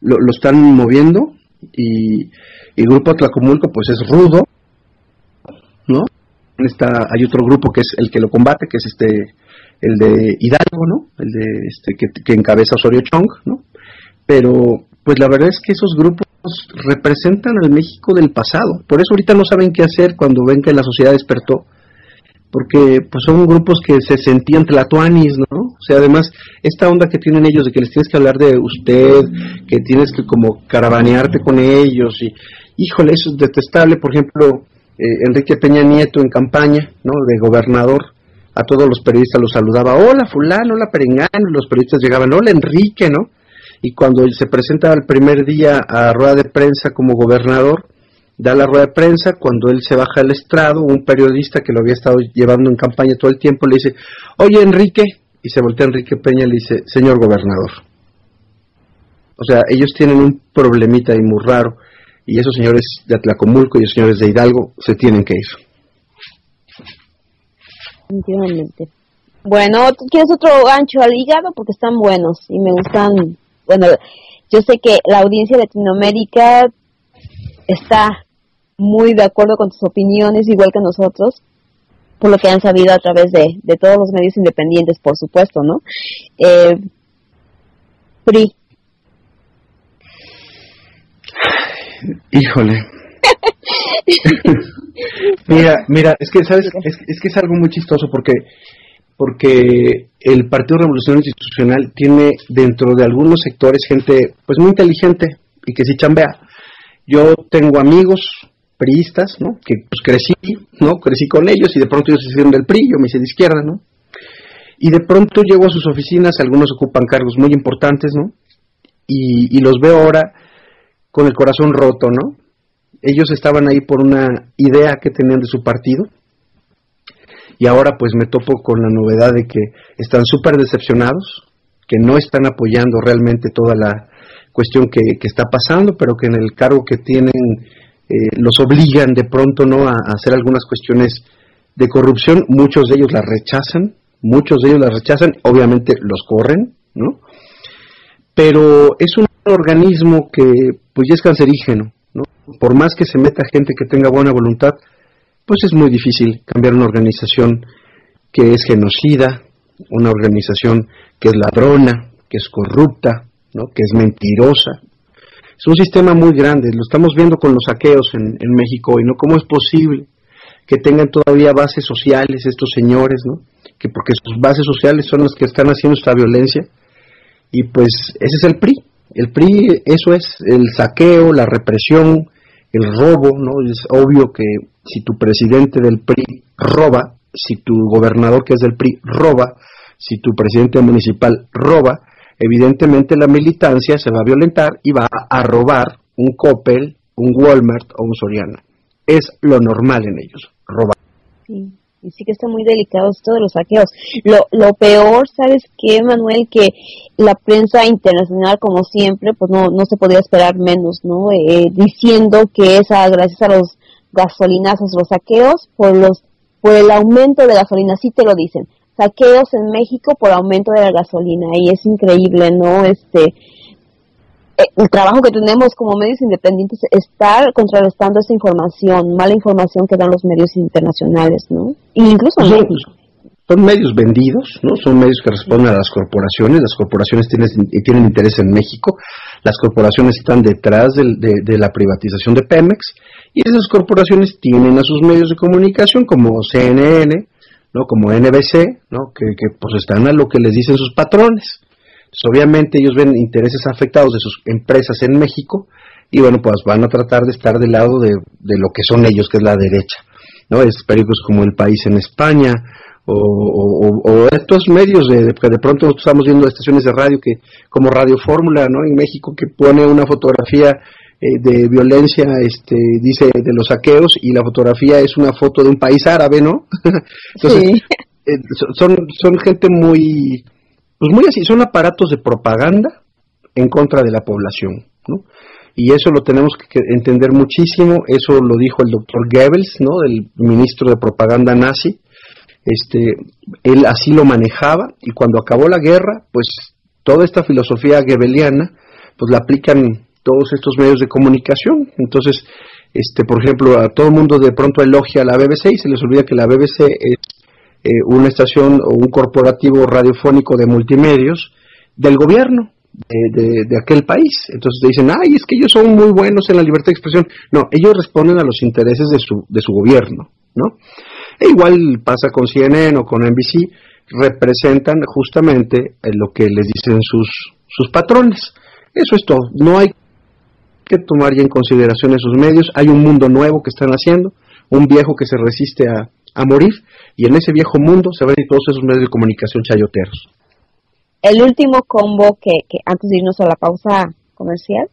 lo, están moviendo y, el grupo Tlacomulco pues es rudo, ¿no? Está, hay otro grupo que es el que lo combate, que es este el de Hidalgo, ¿no? El de este que, encabeza Osorio Chong, ¿no? Pero pues la verdad es que esos grupos representan al México del pasado. Por eso ahorita no saben qué hacer cuando ven que la sociedad despertó. Porque pues son grupos que se sentían tlatoanis, ¿no? O sea, además, esta onda que tienen ellos de que les tienes que hablar de usted, que tienes que como caravanearte con ellos y, híjole, eso es detestable. Por ejemplo, eh, Enrique Peña Nieto en campaña, ¿no? De gobernador, a todos los periodistas los saludaba, hola fulano, hola perengano, los periodistas llegaban, hola Enrique, ¿no? Y cuando se presenta el primer día a rueda de prensa como gobernador, da la rueda de prensa, cuando él se baja al estrado, un periodista que lo había estado llevando en campaña todo el tiempo le dice, oye Enrique, y se voltea Enrique Peña y le dice, señor gobernador. O sea, ellos tienen un problemita ahí muy raro. y esos señores de Atlacomulco y esos señores de Hidalgo se tienen que ir. Bueno, ¿tú quieres otro gancho al hígado? Porque están buenos y me gustan. Bueno, yo sé que la audiencia de Latinoamérica está muy de acuerdo con tus opiniones, igual que nosotros, por lo que han sabido a través de, de todos los medios independientes, por supuesto, ¿no? Eh, PRI. Híjole. mira, mira, es que sabes, es, es, que es algo muy chistoso porque porque el Partido Revolucionario Institucional tiene dentro de algunos sectores gente pues muy inteligente y que sí chambea. Yo tengo amigos priistas, ¿no? Que pues crecí, ¿no? Crecí con ellos y de pronto ellos se hicieron del PRI, yo me hice de izquierda, ¿no? Y de pronto llego a sus oficinas, algunos ocupan cargos muy importantes, ¿no? Y, y los veo ahora con el corazón roto, ¿no? Ellos estaban ahí por una idea que tenían de su partido y ahora pues me topo con la novedad de que están súper decepcionados, que no están apoyando realmente toda la cuestión que, está pasando, pero que en el cargo que tienen eh, los obligan de pronto no a, hacer algunas cuestiones de corrupción, muchos de ellos la rechazan, muchos de ellos la rechazan, obviamente los corren, ¿no? Pero es un organismo que pues ya es cancerígeno, ¿no? Por más que se meta gente que tenga buena voluntad, pues es muy difícil cambiar una organización que es genocida, una organización que es ladrona, que es corrupta, ¿no? que es mentirosa. Es un sistema muy grande, lo estamos viendo con los saqueos en, México y ¿no? ¿Cómo es posible que tengan todavía bases sociales estos señores, ¿no? Que porque sus bases sociales son las que están haciendo esta violencia. Y pues ese es el PRI. El PRI, eso es el saqueo, la represión, el robo, ¿no? Es obvio que si tu presidente del PRI roba, si tu gobernador que es del PRI roba, si tu presidente municipal roba, evidentemente la militancia se va a violentar y va a robar un Coppel, un Walmart o un Soriana. Es lo normal en ellos, robar. Sí y sí que está muy delicado esto de los saqueos. Lo, lo peor, ¿sabes qué, Manuel? Que la prensa internacional, como siempre, pues no, no se podía esperar menos, ¿no? Eh, diciendo que es gracias a los gasolinazos, los saqueos, por los por el aumento de gasolina, sí te lo dicen. Saqueos en México por aumento de la gasolina y es increíble, ¿no? Este, el trabajo que tenemos como medios independientes es estar contrarrestando esa información, mala información que dan los medios internacionales, ¿no? incluso son, son, medios vendidos, ¿no? Son medios que responden a las corporaciones, las corporaciones tienen, tienen interés en México, las corporaciones están detrás de, de, la privatización de Pemex y esas corporaciones tienen a sus medios de comunicación como CNN, ¿no? Como NBC, ¿no? Que, que pues están a lo que les dicen sus patrones obviamente ellos ven intereses afectados de sus empresas en México y bueno, pues van a tratar de estar del lado de, lo que son ellos, que es la derecha. ¿no? Es periódicos como El País en España o, estos medios de, que de pronto estamos viendo estaciones de radio que como Radio Fórmula ¿no? en México que pone una fotografía eh, de violencia este dice de los saqueos y la fotografía es una foto de un país árabe no entonces eh, son son gente muy pues muy así, son aparatos de propaganda en contra de la población, ¿no? Y eso lo tenemos que entender muchísimo, eso lo dijo el doctor Goebbels, ¿no? El ministro de propaganda nazi, este, él así lo manejaba y cuando acabó la guerra, pues toda esta filosofía goebbeliana, pues la aplican todos estos medios de comunicación. Entonces, este, por ejemplo, a todo el mundo de pronto elogia a la BBC y se les olvida que la BBC es eh, una estación o un corporativo radiofónico de multimedios del gobierno de, de, aquel país. Entonces dicen, ay, es que ellos son muy buenos en la libertad de expresión. No, ellos responden a los intereses de su, de su gobierno, ¿no? E igual pasa con CNN o con NBC, representan justamente lo que les dicen sus, sus patrones. Eso es todo. No hay que tomar ya en consideración esos medios. Hay un mundo nuevo que están haciendo, un viejo que se resiste a, a morir y en ese viejo mundo se ven todos esos medios de comunicación chayoteros. El último combo que, que antes de irnos a la pausa comercial,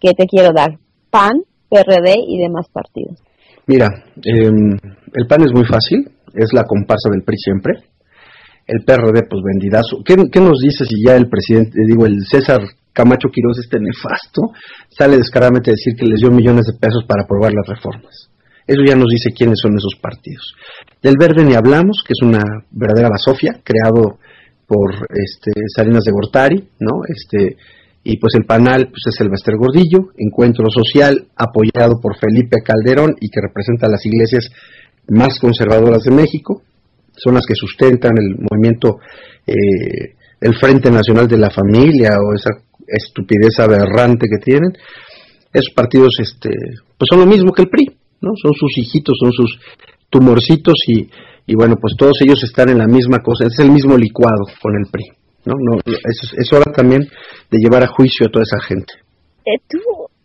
que te quiero dar, PAN, PRD y demás partidos. Mira, em, el PAN es muy fácil, es la comparsa del PRI siempre. El PRD, pues vendidazo. ¿Qué, ¿Qué, nos dice si ya el presidente, digo, el César Camacho Quiroz, este nefasto, sale descaradamente a decir que les dio millones de pesos para aprobar las reformas. Eso ya nos dice quiénes son esos partidos. Del verde ni hablamos, que es una verdadera basofia, creado por este, Salinas de Gortari, ¿no? Este, y pues el panal pues es el Bester Gordillo, Encuentro Social, apoyado por Felipe Calderón y que representa las iglesias más conservadoras de México, son las que sustentan el movimiento, eh, el Frente Nacional de la Familia o esa estupidez aberrante que tienen. Esos partidos este, pues son lo mismo que el PRI, ¿no? Son sus hijitos, son sus tumorcitos y, y bueno, pues todos ellos están en la misma cosa, es el mismo licuado con el PRI, ¿no? no es, es hora también de llevar a juicio a toda esa gente. Eh, tú,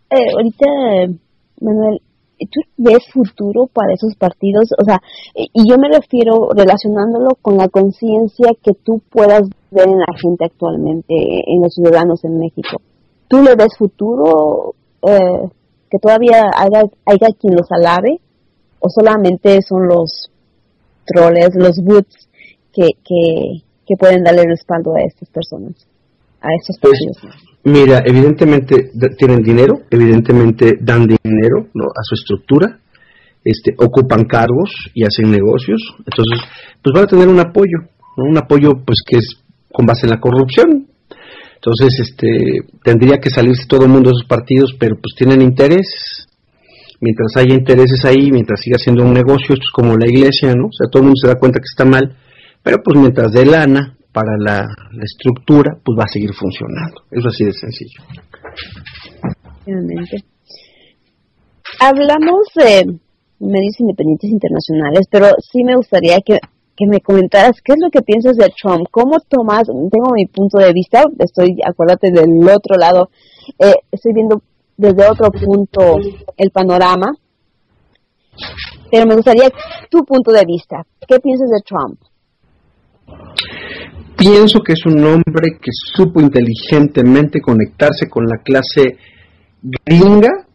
eh, ahorita, Manuel, ¿tú ves futuro para esos partidos? O sea, y yo me refiero relacionándolo con la conciencia que tú puedas ver en la gente actualmente, en los ciudadanos en México. ¿Tú le ves futuro? Eh, que todavía haya, haya quien los alabe o solamente son los troles, los boots que, que, que pueden darle respaldo a estas personas, a estos pues, partidos. mira, evidentemente tienen dinero, evidentemente dan dinero ¿no? a su estructura, este, ocupan cargos y hacen negocios, entonces pues van a tener un apoyo, un apoyo pues que es con base en la corrupción, entonces, este, tendría que salirse todo el mundo de esos partidos, pero pues tienen intereses. Mientras haya intereses ahí, mientras siga siendo un negocio, esto es como la iglesia, ¿no? O sea, todo el mundo se da cuenta que está mal, pero pues mientras dé lana para la, estructura, pues va a seguir funcionando. Eso así de sencillo. Hablamos de medios independientes internacionales, pero sí me gustaría que que me comentaras qué es lo que piensas de Trump, cómo tomas, tengo mi punto de vista, estoy, acuérdate del otro lado, eh, estoy viendo desde otro punto el panorama, pero me gustaría tu punto de vista, ¿qué piensas de Trump? Pienso que es un hombre que supo inteligentemente conectarse con la clase gringa,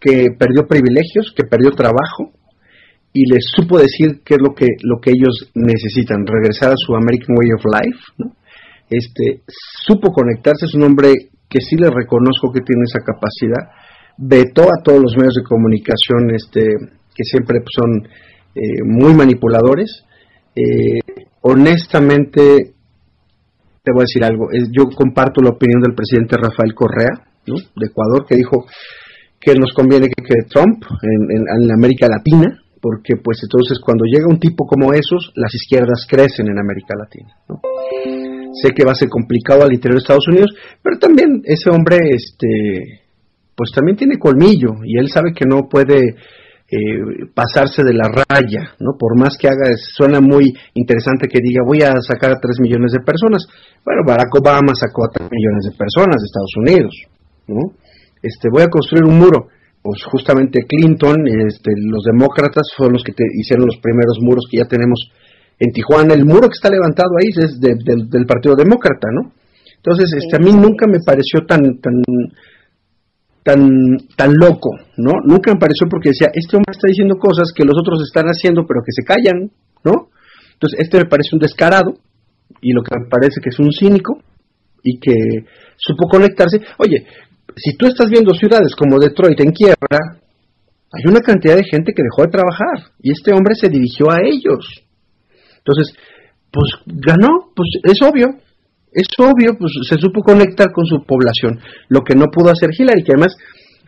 que perdió privilegios, que perdió trabajo, y les supo decir qué es lo que, lo que ellos necesitan, regresar a su American Way of Life, ¿no? Este, supo conectarse, es un hombre que sí le reconozco que tiene esa capacidad, vetó a todos los medios de comunicación este, que siempre son eh, muy manipuladores. Eh, honestamente, te voy a decir algo, yo comparto la opinión del presidente Rafael Correa, de Ecuador, que dijo que nos conviene que quede Trump en, en América Latina, porque pues entonces cuando llega un tipo como esos, las izquierdas crecen en América Latina. Sé que va a ser complicado al interior de Estados Unidos, pero también ese hombre, este, pues también tiene colmillo y él sabe que no puede eh, pasarse de la raya, ¿no? Por más que haga, suena muy interesante que diga voy a sacar a 3 millones de personas. Bueno, Barack Obama sacó a 3 millones de personas de Estados Unidos, ¿no? Este, voy a construir un muro pues justamente Clinton, este, los demócratas fueron los que hicieron los primeros muros que ya tenemos en Tijuana. El muro que está levantado ahí es del Partido Demócrata, ¿no? Entonces, este, a mí nunca me pareció tan, tan, tan, tan loco, ¿no? Nunca me pareció porque decía, este hombre está diciendo cosas que los otros están haciendo, pero que se callan, ¿no? Entonces, este me parece un descarado y lo que me parece que es un cínico y que supo conectarse. Oye, si tú estás viendo ciudades como Detroit en quiebra, hay una cantidad de gente que dejó de trabajar y este hombre se dirigió a ellos. Entonces, pues ganó, pues es obvio, es obvio, pues se supo conectar con su población, lo que no pudo hacer Hillary, que además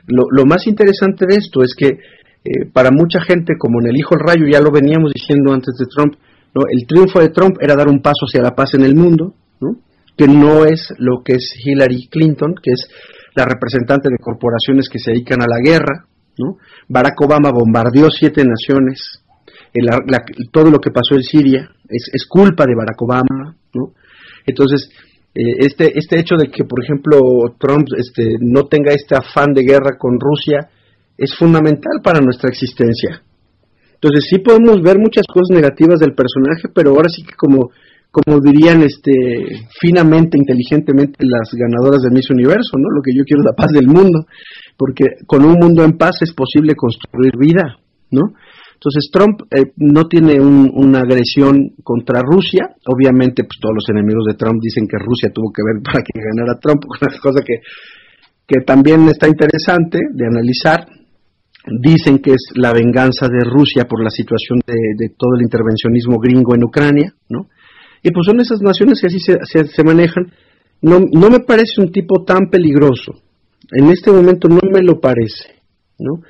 lo, más interesante de esto es que eh, para mucha gente, como en el Hijo el Rayo, ya lo veníamos diciendo antes de Trump, ¿no? el triunfo de Trump era dar un paso hacia la paz en el mundo, que no es lo que es Hillary Clinton, que es la representante de corporaciones que se dedican a la guerra, ¿no? Barack Obama bombardeó siete naciones, todo lo que pasó en Siria es, culpa de Barack Obama, ¿no? Entonces, eh, este, este hecho de que, por ejemplo, Trump este, no tenga este afán de guerra con Rusia es fundamental para nuestra existencia. Entonces, sí podemos ver muchas cosas negativas del personaje, pero ahora sí que como como dirían este finamente, inteligentemente las ganadoras del Miss Universo, ¿no? Lo que yo quiero es la paz del mundo, porque con un mundo en paz es posible construir vida, ¿no? Entonces Trump eh, no tiene una agresión contra Rusia, obviamente pues todos los enemigos de Trump dicen que Rusia tuvo que ver para que ganara Trump, una cosa que, que también está interesante de analizar. Dicen que es la venganza de Rusia por la situación de, todo el intervencionismo gringo en Ucrania, ¿no? Y pues son esas naciones que así se, se manejan. No, no me parece un tipo tan peligroso. En este momento no me lo parece, ¿no?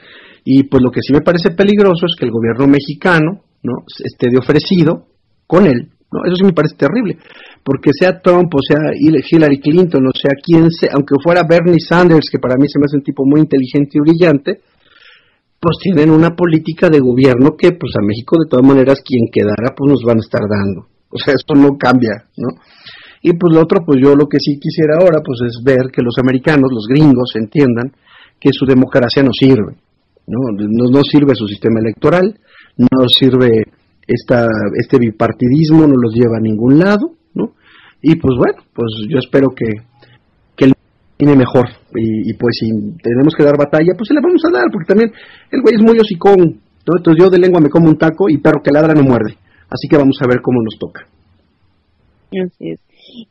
Y pues lo que sí me parece peligroso es que el gobierno mexicano ¿no? esté de ofrecido con él. ¿no? Eso sí me parece terrible, porque sea Trump o sea Hillary Clinton o sea quien sea, aunque fuera Bernie Sanders, que para mí se me hace un tipo muy inteligente y brillante, pues tienen una política de gobierno que pues a México de todas maneras quien quedara pues nos van a estar dando. O sea, esto no cambia, ¿no? Y pues lo otro, pues yo lo que sí quisiera ahora pues es ver que los americanos, los gringos, entiendan que su democracia no sirve, ¿no? No, sirve su sistema electoral, no sirve esta, este bipartidismo, no los lleva a ningún lado, ¿no? Y pues bueno, pues yo espero que, que tiene mejor y, pues si tenemos que dar batalla, pues se la vamos a dar, porque también el güey es muy hocicón, ¿no? Entonces yo de lengua me como un taco y perro que ladra no muerde, así que vamos a ver cómo nos toca. Así es.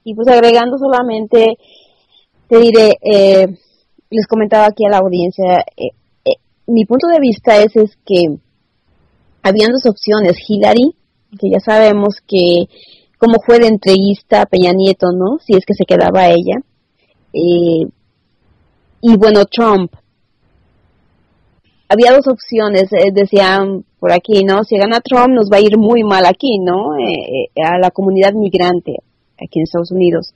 Y pues agregando solamente, te diré, eh, les comentaba aquí a la audiencia, eh, mi punto de vista es, es que habían dos opciones, Hillary, que ya sabemos que como fue de entrevista Peña Nieto, ¿no? Si es que se quedaba ella. Eh, y bueno, Trump. Había dos opciones, eh, decían por aquí, ¿no? Si gana Trump nos va a ir muy mal aquí, ¿no? Eh, a la comunidad migrante aquí en Estados Unidos.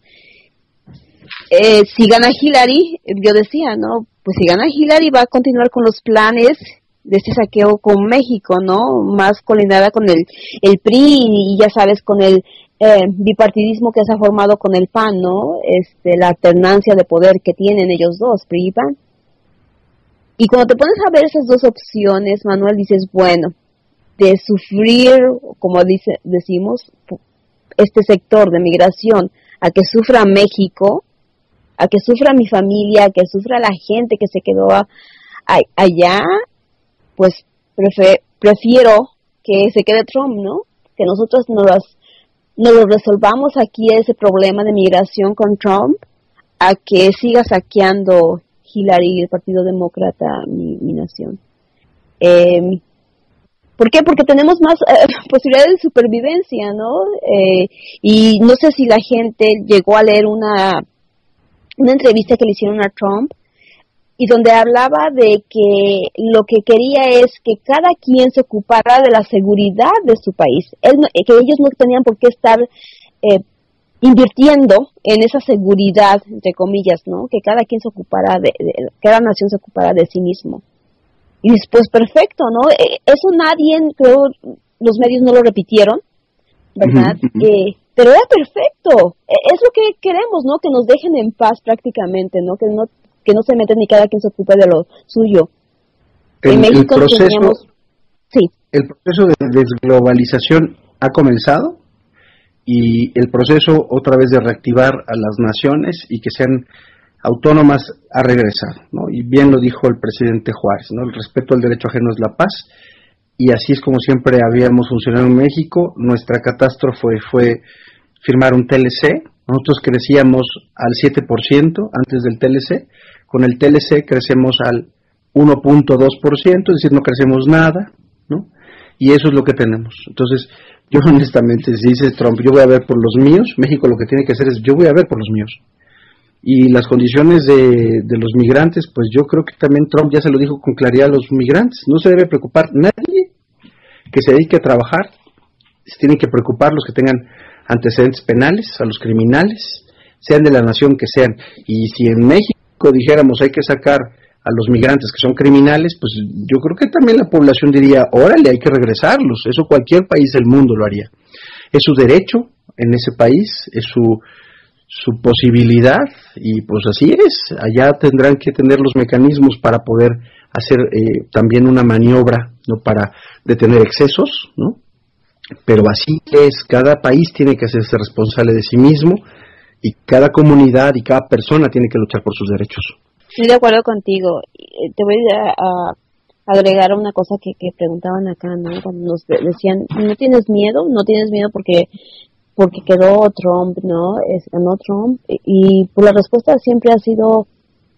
si gana Hillary, yo decía, ¿no? pues si gana Hillary va a continuar con los planes de este saqueo con México, ¿no? Más colinada con el, el PRI y ya sabes, con el eh, bipartidismo que se ha formado con el PAN, ¿no? Este, la alternancia de poder que tienen ellos dos, PRI y PAN. Y cuando te pones a ver esas dos opciones, Manuel, dices, bueno, de sufrir, como dice, decimos, este sector de migración, a que sufra México, a que sufra mi familia, a que sufra la gente que se quedó allá, pues prefiero que se quede Trump, ¿no? Que nosotros nos, nos resolvamos aquí ese problema de migración con Trump, a que siga saqueando Hillary y el Partido Demócrata mi, nación. Em, ¿Por qué? Porque tenemos más eh, posibilidades de supervivencia, ¿no? Eh, y no sé si la gente llegó a leer una una entrevista que le hicieron a Trump y donde hablaba de que lo que quería es que cada quien se ocupara de la seguridad de su país, Él que ellos no tenían por qué estar eh, invirtiendo en esa seguridad, entre comillas, ¿no? Que cada quien se ocupara de, cada nación se ocupara de sí mismo. Y después, perfecto, ¿no? Eh, eso nadie, creo, los medios no lo repitieron, ¿verdad? Eh, pero era perfecto. E, es lo que queremos, ¿no? Que nos dejen en paz prácticamente, ¿no? Que no, que no se meten ni cada quien se ocupe de lo suyo. El, en México proceso, teníamos... Sí. El proceso de desglobalización ha comenzado y el proceso otra vez de reactivar a las naciones y que sean autónomas ha regresado, ¿no? Y bien lo dijo el presidente Juárez, ¿no? El respeto al derecho ajeno es la paz y así es como siempre habíamos funcionado en México. Nuestra catástrofe fue firmar un TLC. Nosotros crecíamos al 7% antes del TLC. Con el TLC crecemos al 1.2%, es decir, no crecemos nada, ¿no? Y eso es lo que tenemos. Entonces, yo honestamente, si dice Trump, yo voy a ver por los míos, México lo que tiene que hacer es, yo voy a ver por los míos. Y las condiciones de, de los migrantes, pues yo creo que también Trump ya se lo dijo con claridad a los migrantes. No se debe preocupar nadie que se dedique a trabajar, se tienen que preocupar los que tengan antecedentes penales, a los criminales, sean de la nación que sean. Y si en México dijéramos hay que sacar a los migrantes que son criminales, pues yo creo que también la población diría, órale, hay que regresarlos. Eso cualquier país del mundo lo haría. Es su derecho en ese país, es su, su posibilidad y pues así es. Allá tendrán que tener los mecanismos para poder hacer eh, también una maniobra no para detener excesos, ¿no? pero así es, cada país tiene que hacerse responsable de sí mismo y cada comunidad y cada persona tiene que luchar por sus derechos. Estoy de acuerdo contigo. Eh, te voy a, agregar una cosa que, que preguntaban acá, ¿no? Cuando nos decían, ¿no tienes miedo? ¿No tienes miedo porque porque quedó Trump, ¿no? Es, ganó Trump y, pues la respuesta siempre ha sido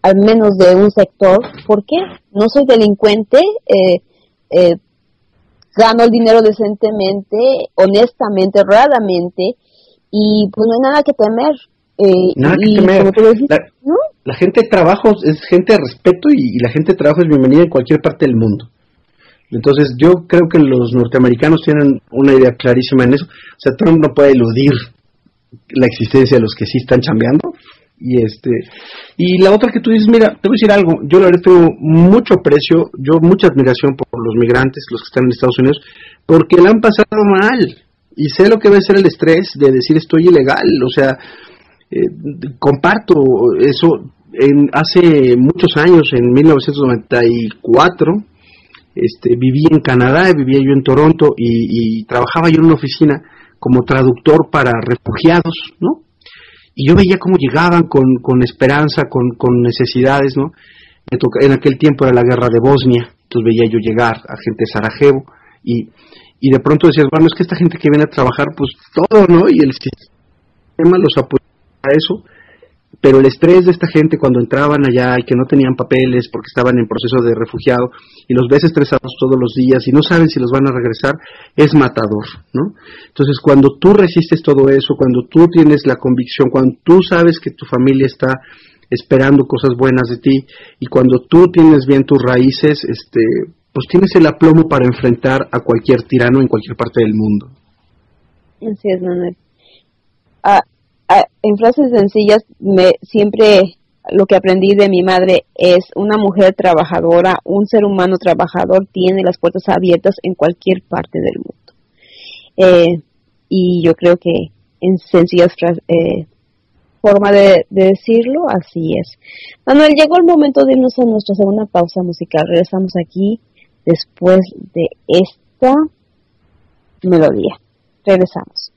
al menos de un sector, ¿por qué? No soy delincuente, eh, eh, gano el dinero decentemente, honestamente, honradamente y pues no hay nada que temer. Eh, nada que temer. la, gente de trabajo es gente de respeto y, la gente de trabajo es bienvenida en cualquier parte del mundo. Entonces yo creo que los norteamericanos tienen una idea clarísima en eso. O sea, Trump no puede eludir la existencia de los que sí están chambeando. Y este y la otra que tú dices, mira, te voy a decir algo, yo la verdad tengo mucho aprecio, yo mucha admiración por los migrantes, los que están en Estados Unidos, porque la han pasado mal. Y sé lo que va a ser el estrés de decir estoy ilegal, o sea, eh, comparto eso en hace muchos años, en 1994, este, viví en Canadá, vivía yo en Toronto y, trabajaba yo en una oficina como traductor para refugiados, ¿no? Y yo veía cómo llegaban con, con esperanza, con, con necesidades, ¿no? En aquel tiempo era la guerra de Bosnia, entonces veía yo llegar a gente de Sarajevo y, y de pronto decías, bueno, es que esta gente que viene a trabajar, pues todo, ¿no? Y el sistema los apoya a eso, pero el estrés de esta gente cuando entraban allá y que no tenían papeles porque estaban en proceso de refugiado y los ves estresados todos los días y no saben si los van a regresar, es matador, ¿no? Entonces, cuando tú resistes todo eso, cuando tú tienes la convicción, cuando tú sabes que tu familia está esperando cosas buenas de ti y cuando tú tienes bien tus raíces, este, pues tienes el aplomo para enfrentar a cualquier tirano en cualquier parte del mundo. Así es, Manuel. Ah, en frases sencillas, me, siempre lo que aprendí de mi madre es una mujer trabajadora, un ser humano trabajador tiene las puertas abiertas en cualquier parte del mundo. Eh, y yo creo que en sencillas eh, forma de, decirlo, así es. Manuel, llegó el momento de irnos a nuestra segunda pausa musical. Regresamos aquí después de esta melodía. Regresamos.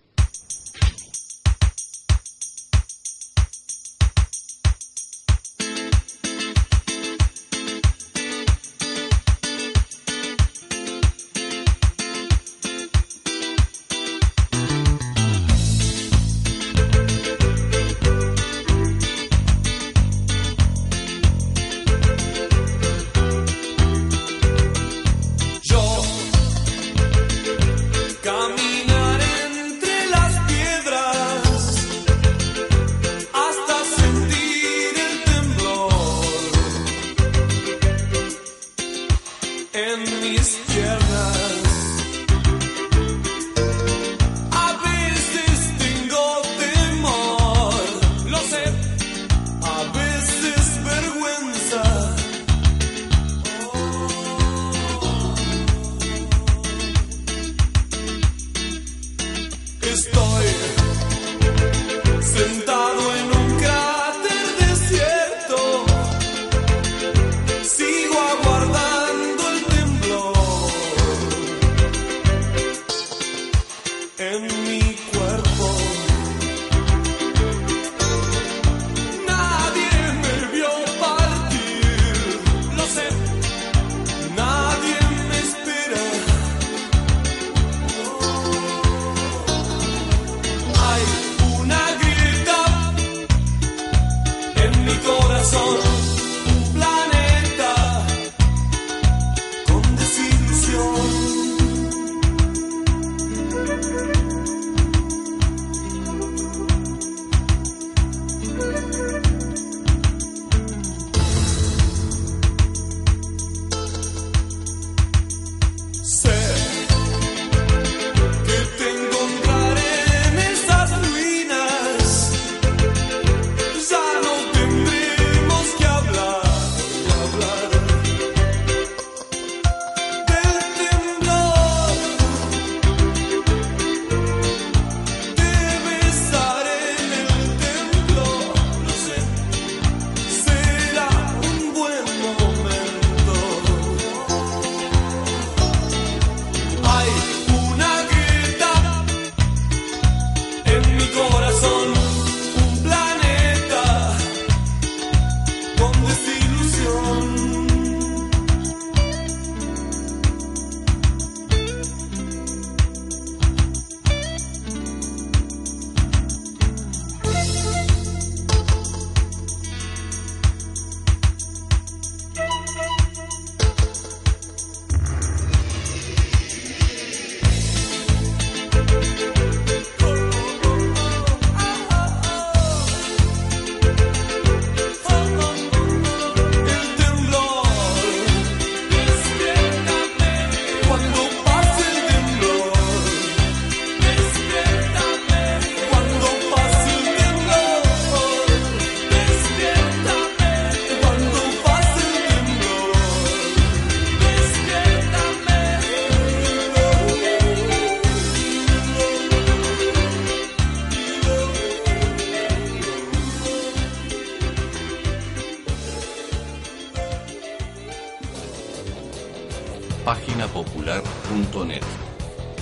Paginapopular.net.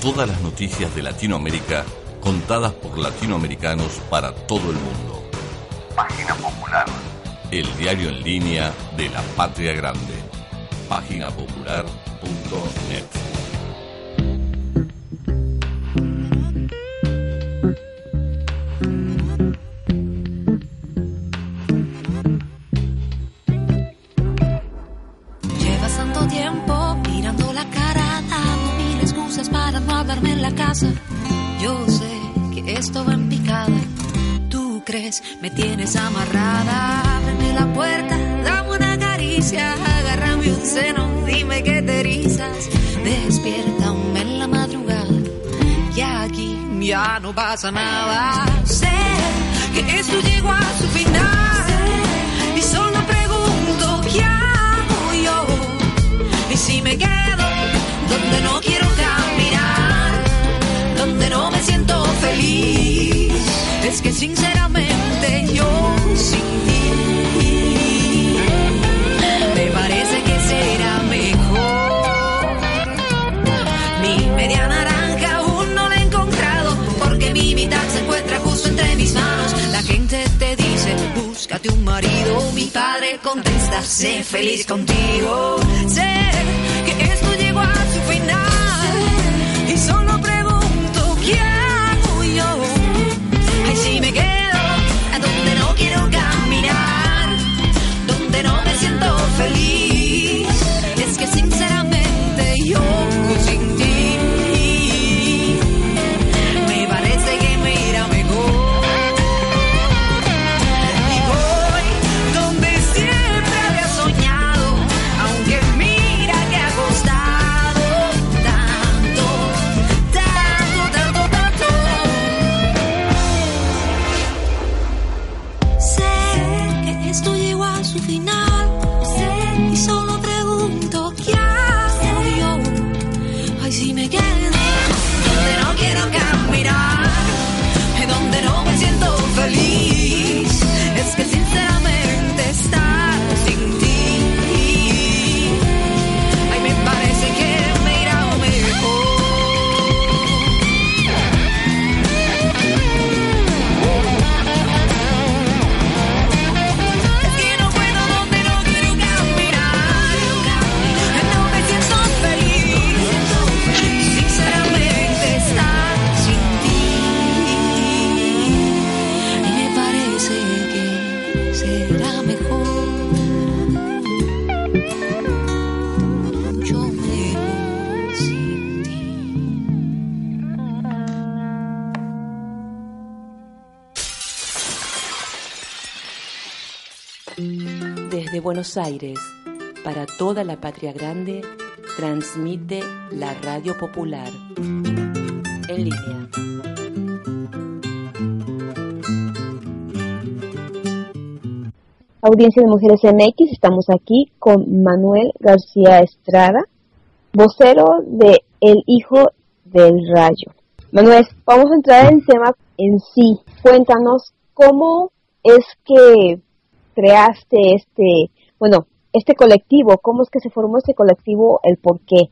Todas las noticias de Latinoamérica contadas por latinoamericanos para todo el mundo. Página Popular. El diario en línea de la Patria Grande. Paginapopular.net. pasa nada. Sé que esto llegó a su final. Y solo pregunto, ¿qué hago yo? Y si me quedo donde no quiero no me siento feliz. Es que sinceramente padre contesta, sé feliz contigo. Sé que esto llegó a su final Buenos Aires, para toda la patria grande, transmite la Radio Popular. En línea. Audiencia de Mujeres MX, estamos aquí con Manuel García Estrada, vocero de El Hijo del Rayo. Manuel, vamos a entrar en tema en sí. Cuéntanos cómo es que creaste este bueno, este colectivo, ¿cómo es que se formó este colectivo, el por qué?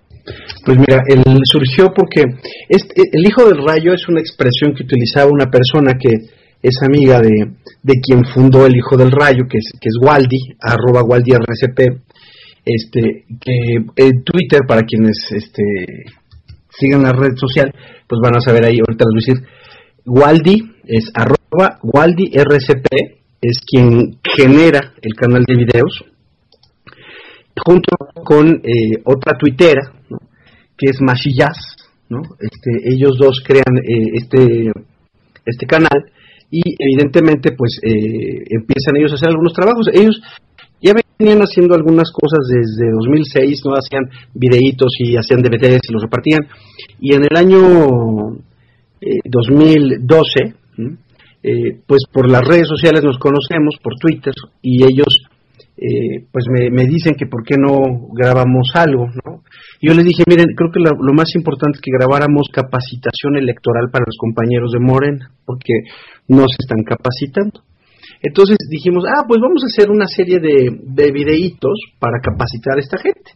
Pues mira, él surgió porque este, el hijo del rayo es una expresión que utilizaba una persona que es amiga de, de quien fundó el hijo del rayo, que es, que es Waldi, arroba Waldi RCP, este, que en Twitter, para quienes este, sigan la red social, pues van a saber ahí, ahorita les voy a decir, Waldi es arroba Waldi RCP, es quien genera el canal de videos, junto con eh, otra tuitera, que es Mashiyaz, ¿no? Este, ellos dos crean eh, este, este canal y evidentemente pues eh, empiezan ellos a hacer algunos trabajos. Ellos ya venían haciendo algunas cosas desde 2006, ¿no? Hacían videitos y hacían DVDs y los repartían. Y en el año 2012, pues por las redes sociales nos conocemos, por Twitter, y ellos eh, pues me, dicen que por qué no grabamos algo, ¿no? Yo les dije, miren, creo que lo, más importante es que grabáramos capacitación electoral para los compañeros de Morena, porque no se están capacitando. Entonces dijimos, ah, pues vamos a hacer una serie de, de videitos para capacitar a esta gente.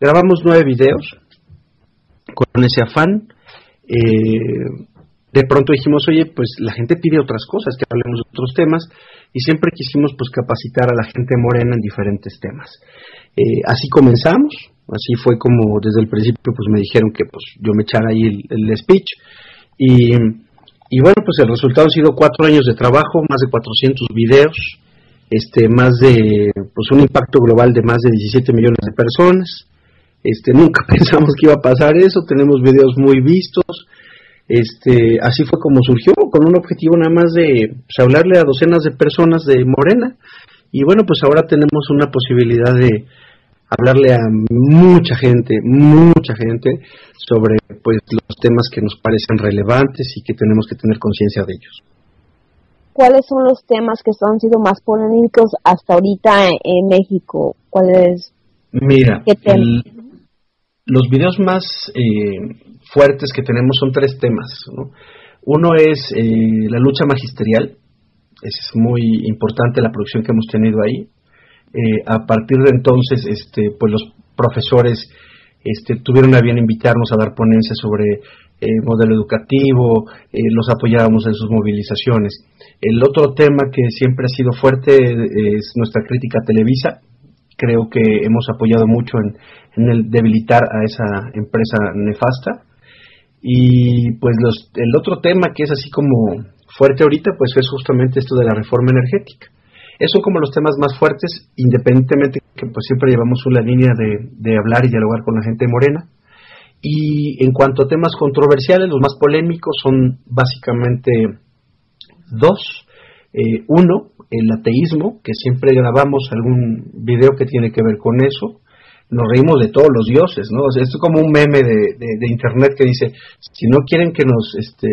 grabamos nueve videos con ese afán. Eh, de pronto dijimos, oye, pues la gente pide otras cosas, que hablemos de otros temas, y siempre quisimos pues capacitar a la gente morena en diferentes temas. Eh, así comenzamos, así fue como desde el principio pues me dijeron que pues yo me echara ahí el, speech, y, y, bueno, pues el resultado ha sido cuatro años de trabajo, más de 400 videos, este, más de, pues un impacto global de más de 17 millones de personas, este, nunca pensamos que iba a pasar eso, tenemos videos muy vistos, este, así fue como surgió, con un objetivo nada más de pues, hablarle a docenas de personas de Morena. Y bueno, pues ahora tenemos una posibilidad de hablarle a mucha gente, mucha gente sobre pues los temas que nos parecen relevantes y que tenemos que tener conciencia de ellos. ¿Cuáles son los temas que han sido más polémicos hasta ahorita en México? ¿Cuáles? Mira, los videos más eh, fuertes que tenemos son tres temas. Uno es eh, la lucha magisterial, es muy importante la producción que hemos tenido ahí. Eh, a partir de entonces, este, pues los profesores este, tuvieron a bien invitarnos a dar ponencias sobre eh, modelo educativo, los apoyábamos en sus movilizaciones. El otro tema que siempre ha sido fuerte es nuestra crítica a Televisa. Creo que hemos apoyado mucho en, en el debilitar a esa empresa nefasta. Y pues los, el otro tema que es así como fuerte ahorita, pues es justamente esto de la reforma energética. Esos son como los temas más fuertes, independientemente que pues siempre llevamos una línea de, de hablar y dialogar con la gente morena. Y en cuanto a temas controversiales, los más polémicos son básicamente dos. Eh, uno, el ateísmo, que siempre grabamos algún video que tiene que ver con eso nos reímos de todos los dioses, ¿no? es como un meme de, de, internet que dice, si no quieren que nos este,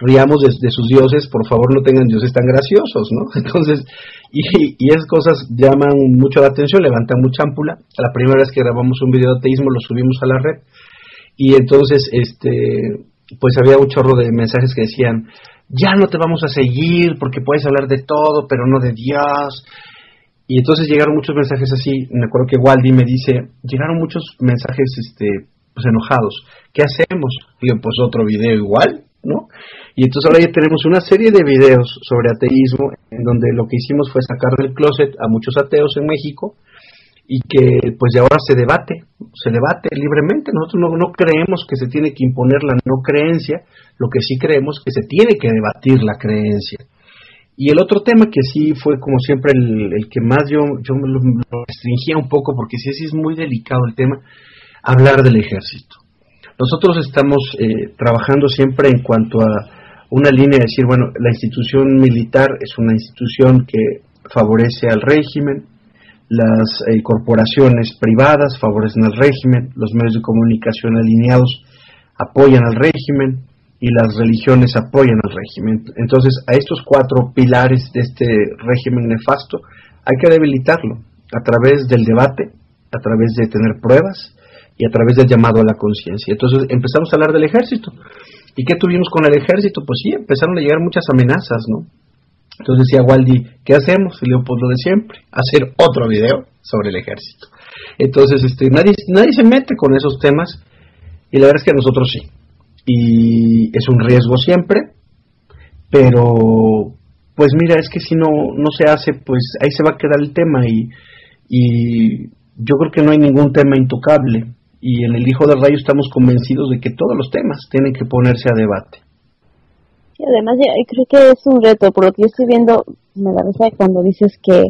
riamos de, sus dioses, por favor no tengan dioses tan graciosos, ¿no? Entonces, y, y esas cosas llaman mucho la atención, levantan mucha ámpula. La primera vez que grabamos un video de ateísmo lo subimos a la red y entonces, este, pues había un chorro de mensajes que decían, ya no te vamos a seguir porque puedes hablar de todo, pero no de Dios y entonces llegaron muchos mensajes así, me acuerdo que Waldi me dice, llegaron muchos mensajes este, pues enojados, ¿qué hacemos? Digo, pues otro video igual, ¿no? Y entonces ahora ya tenemos una serie de videos sobre ateísmo, en donde lo que hicimos fue sacar del closet a muchos ateos en México, y que pues de ahora se debate, se debate libremente. Nosotros no, no, creemos que se tiene que imponer la no creencia, lo que sí creemos que se tiene que debatir la creencia. Y el otro tema que sí fue como siempre el, que más yo, yo me lo, restringía un poco porque sí, sí es muy delicado el tema, hablar del ejército. Nosotros estamos eh, trabajando siempre en cuanto a una línea de decir, bueno, la institución militar es una institución que favorece al régimen, las eh, corporaciones privadas favorecen al régimen, los medios de comunicación alineados apoyan al régimen, y las religiones apoyan al régimen. Entonces, a estos cuatro pilares de este régimen nefasto hay que debilitarlo a través del debate, a través de tener pruebas y a través del llamado a la conciencia. Entonces, empezamos a hablar del ejército. ¿Y qué tuvimos con el ejército? Pues sí, empezaron a llegar muchas amenazas, ¿no? Entonces decía Waldi, ¿qué hacemos? Y le digo, de siempre, hacer otro video sobre el ejército. Entonces, este, nadie, nadie se mete con esos temas y la verdad es que nosotros sí y es un riesgo siempre, pero pues mira, es que si no, no se hace, pues ahí se va a quedar el tema y, y yo creo que no hay ningún tema intocable y en el Hijo del Rayo estamos convencidos de que todos los temas tienen que ponerse a debate. Y además yo creo que es un reto, por lo que yo estoy viendo, me da risa cuando dices que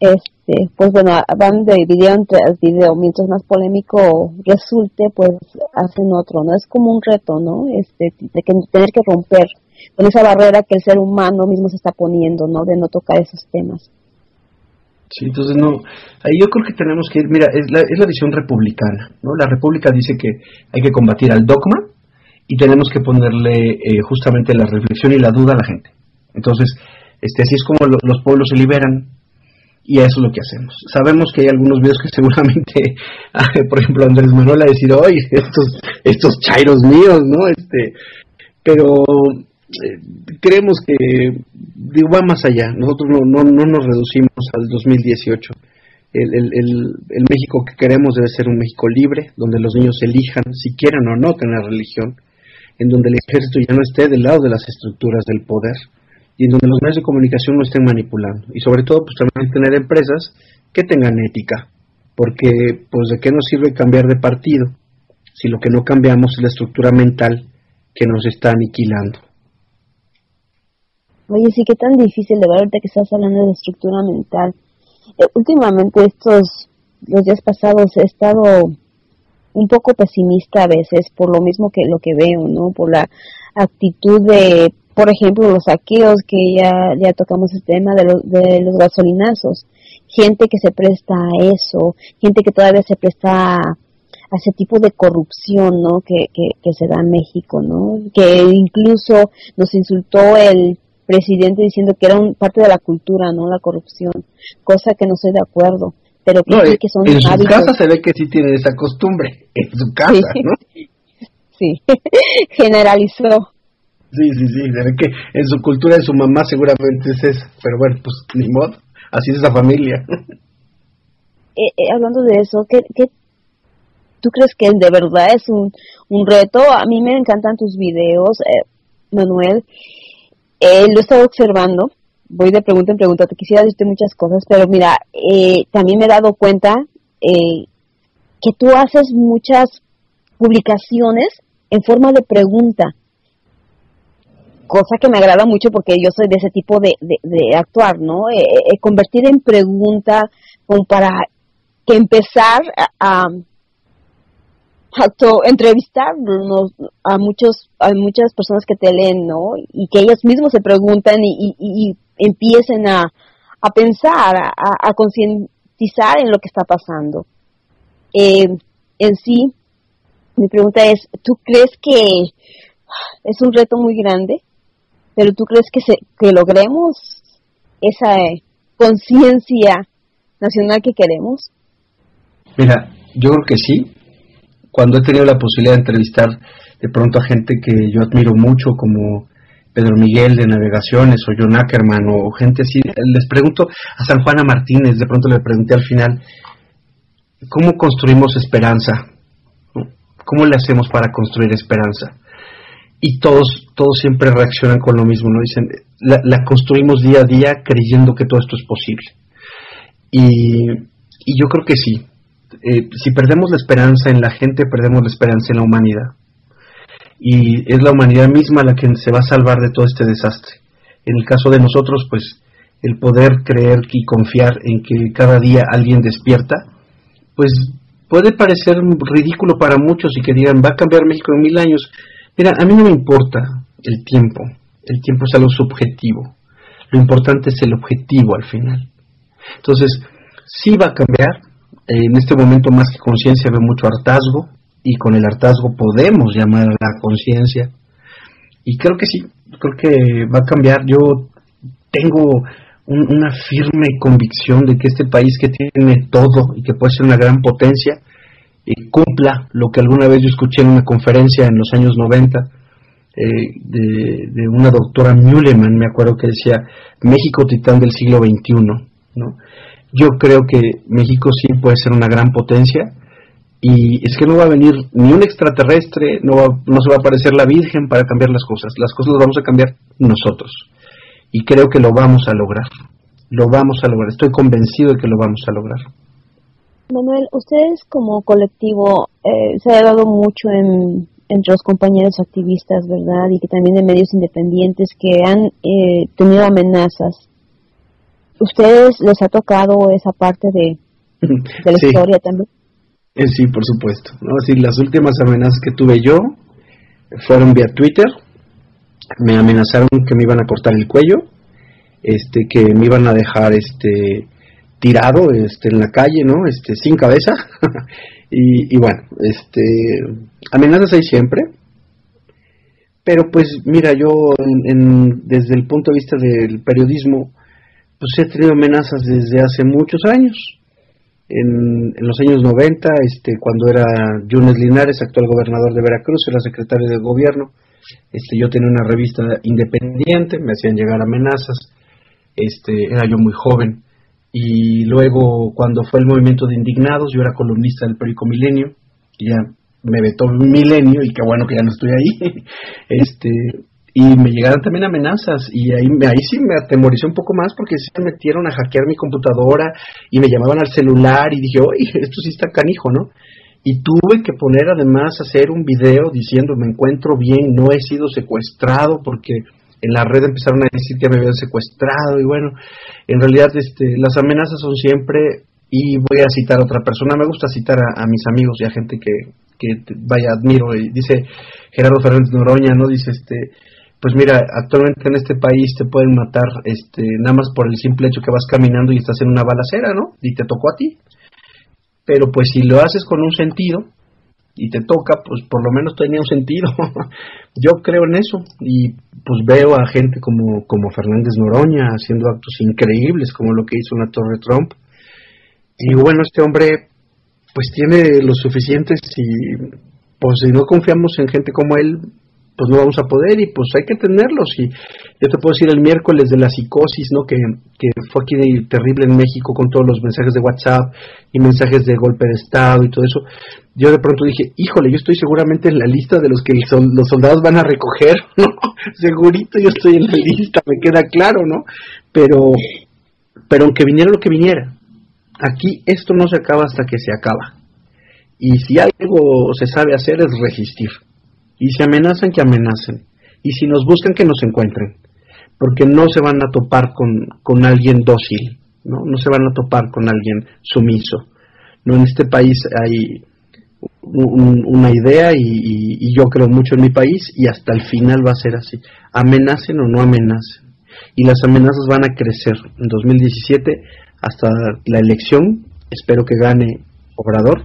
este pues bueno van de video tras video mientras más polémico resulte pues hacen otro no es como un reto no este de que tener que romper con esa barrera que el ser humano mismo se está poniendo no de no tocar esos temas. Sí, entonces no, ahí yo creo que tenemos que ir, mira, es la, es la visión republicana, ¿no? La república dice que hay que combatir al dogma y tenemos que ponerle eh, justamente la reflexión y la duda a la gente. Entonces, este, así es como los pueblos se liberan, y eso es lo que hacemos. Sabemos que hay algunos videos que seguramente, por ejemplo, Andrés Manuel a decir, oye, estos, estos chairos míos, ¿no? Este, pero eh, creemos que digo, va más allá. Nosotros no, no, no nos reducimos al 2018. El, el, México que queremos debe ser un México libre, donde los niños elijan si quieren o no tener religión, en donde el ejército ya no esté del lado de las estructuras del poder y en donde los medios de comunicación no estén manipulando. Y sobre todo, pues también tener empresas que tengan ética, porque pues de qué nos sirve cambiar de partido si lo que no cambiamos es la estructura mental que nos está aniquilando. Oye, sí, qué tan difícil de ver ahorita que estás hablando de estructura mental. Eh, últimamente estos, los días pasados he estado un poco pesimista a veces por lo mismo que lo que veo, ¿no? Por la actitud de, por ejemplo, los saqueos que ya, ya tocamos el tema de, de los gasolinazos. Gente que se presta a eso, gente que todavía se presta a, ese tipo de corrupción, ¿no? Que, que, que se da en México, ¿no? Que incluso nos insultó el presidente diciendo que era un, parte de la cultura, no la corrupción, cosa que no estoy de acuerdo. Pero que, que son en su casa se ve que sí tiene esa costumbre, en su casa, sí. ¿no? sí, generalizó. Sí, sí, sí, se ve que en su cultura de su mamá seguramente es eso, pero bueno, pues ni modo, así es esa familia. Eh, eh, hablando de eso, ¿qué, ¿qué, tú crees que de verdad es un, un reto? A mí me encantan tus videos, eh, Manuel, eh, lo he estado observando, voy de pregunta en pregunta, te quisiera decirte muchas cosas, pero mira, eh, también me he dado cuenta eh, que tú haces muchas publicaciones en forma de pregunta, cosa que me agrada mucho porque yo soy de ese tipo de, de, actuar, ¿no? convertir en pregunta como para que empezar a entrevistarnos a muchos a muchas personas que te leen no y que ellos mismos se preguntan y, empiecen a, a pensar a, a concientizar en lo que está pasando. Eh, en sí mi pregunta es tú crees que es un reto muy grande pero tú crees que se, que logremos esa conciencia nacional que queremos mira yo creo que sí. Cuando he tenido la posibilidad de entrevistar de pronto a gente que yo admiro mucho, como Pedro Miguel de Navegaciones o John Ackerman o gente así, les pregunto a San Juana Martínez, de pronto le pregunté al final, ¿cómo construimos esperanza? ¿Cómo le hacemos para construir esperanza? Y todos, todos siempre reaccionan con lo mismo, ¿no? Dicen, la, construimos día a día creyendo que todo esto es posible. Y, y yo creo que sí, eh, si perdemos la esperanza en la gente, perdemos la esperanza en la humanidad. Y es la humanidad misma la que se va a salvar de todo este desastre. En el caso de nosotros, pues el poder creer y confiar en que cada día alguien despierta, pues puede parecer ridículo para muchos y que digan, va a cambiar México en mil años. Mira, a mí no me importa el tiempo, el tiempo es algo subjetivo, lo importante es el objetivo al final. Entonces, sí va a cambiar, en este momento más que conciencia veo mucho hartazgo y con el hartazgo podemos llamar a la conciencia y creo que sí, creo que va a cambiar. Yo tengo una firme convicción de que este país que tiene todo y que puede ser una gran potencia y cumpla lo que alguna vez yo escuché en una conferencia en los años 90 eh, de, de, una doctora Muleman, me acuerdo que decía México titán del siglo XXI, ¿no? yo creo que México sí puede ser una gran potencia y es que no va a venir ni un extraterrestre, no, no se va a aparecer la Virgen para cambiar las cosas, las cosas las vamos a cambiar nosotros y creo que lo vamos a lograr, lo vamos a lograr, estoy convencido de que lo vamos a lograr. Manuel, ustedes como colectivo eh, se ha dado mucho en, entre los compañeros activistas, ¿verdad? Y que también de medios independientes que han eh, tenido amenazas ¿Ustedes les ha tocado esa parte de, la historia también? Eh, sí, por supuesto. ¿no? Sí, las últimas amenazas que tuve yo fueron vía Twitter. Me amenazaron que me iban a cortar el cuello, este, que me iban a dejar este tirado este, en la calle, ¿no? Este, sin cabeza. y, bueno, este, amenazas hay siempre. Pero pues mira, yo en, desde el punto de vista del periodismo, pues he tenido amenazas desde hace muchos años. En, los años 90, este, cuando era Yunes Linares, actual gobernador de Veracruz, era secretario de gobierno, este, yo tenía una revista independiente, me hacían llegar amenazas, este, era yo muy joven, y luego cuando fue el movimiento de indignados, yo era columnista del periódico Milenio, y ya me vetó Milenio y qué bueno que ya no estoy ahí. este y me llegaron también amenazas y ahí, ahí sí me atemoricé un poco más porque se metieron a hackear mi computadora y me llamaban al celular y dije, oye, esto sí está canijo, ¿no? Y tuve que poner además hacer un video diciendo, me encuentro bien, no he sido secuestrado porque en la red empezaron a decir que me habían secuestrado y bueno, en realidad este, las amenazas son siempre, y voy a citar a otra persona, me gusta citar a, mis amigos y a gente que, que vaya, admiro, y dice Gerardo Fernández Noroña, ¿no? Dice, este, pues mira, actualmente en este país te pueden matar este, nada más por el simple hecho que vas caminando y estás en una balacera, ¿no? Y te tocó a ti. Pero pues si lo haces con un sentido, y te toca, pues por lo menos tenía un sentido. Yo creo en eso y pues veo a gente como, como Fernández Noroña haciendo actos increíbles como lo que hizo en la Torre Trump. Y bueno, este hombre pues tiene lo suficientes y pues si no confiamos en gente como él, pues no vamos a poder y pues hay que tenerlos. Y yo te puedo decir el miércoles de la psicosis, ¿no? Que, que fue aquí terrible en México con todos los mensajes de WhatsApp y mensajes de golpe de Estado y todo eso. Yo de pronto dije, híjole, yo estoy seguramente en la lista de los que los soldados van a recoger, ¿no? Segurito yo estoy en la lista, me queda claro, ¿no? Pero, pero aunque viniera lo que viniera, aquí esto no se acaba hasta que se acaba. Y si algo se sabe hacer es resistir y si amenazan, que amenacen. Y si nos buscan, que nos encuentren. Porque no se van a topar con, con alguien dócil, ¿no? No se van a topar con alguien sumiso. No, en este país hay una idea y, yo creo mucho en mi país y hasta el final va a ser así. Amenacen o no amenacen. Y las amenazas van a crecer. En 2017, hasta la elección, espero que gane Obrador.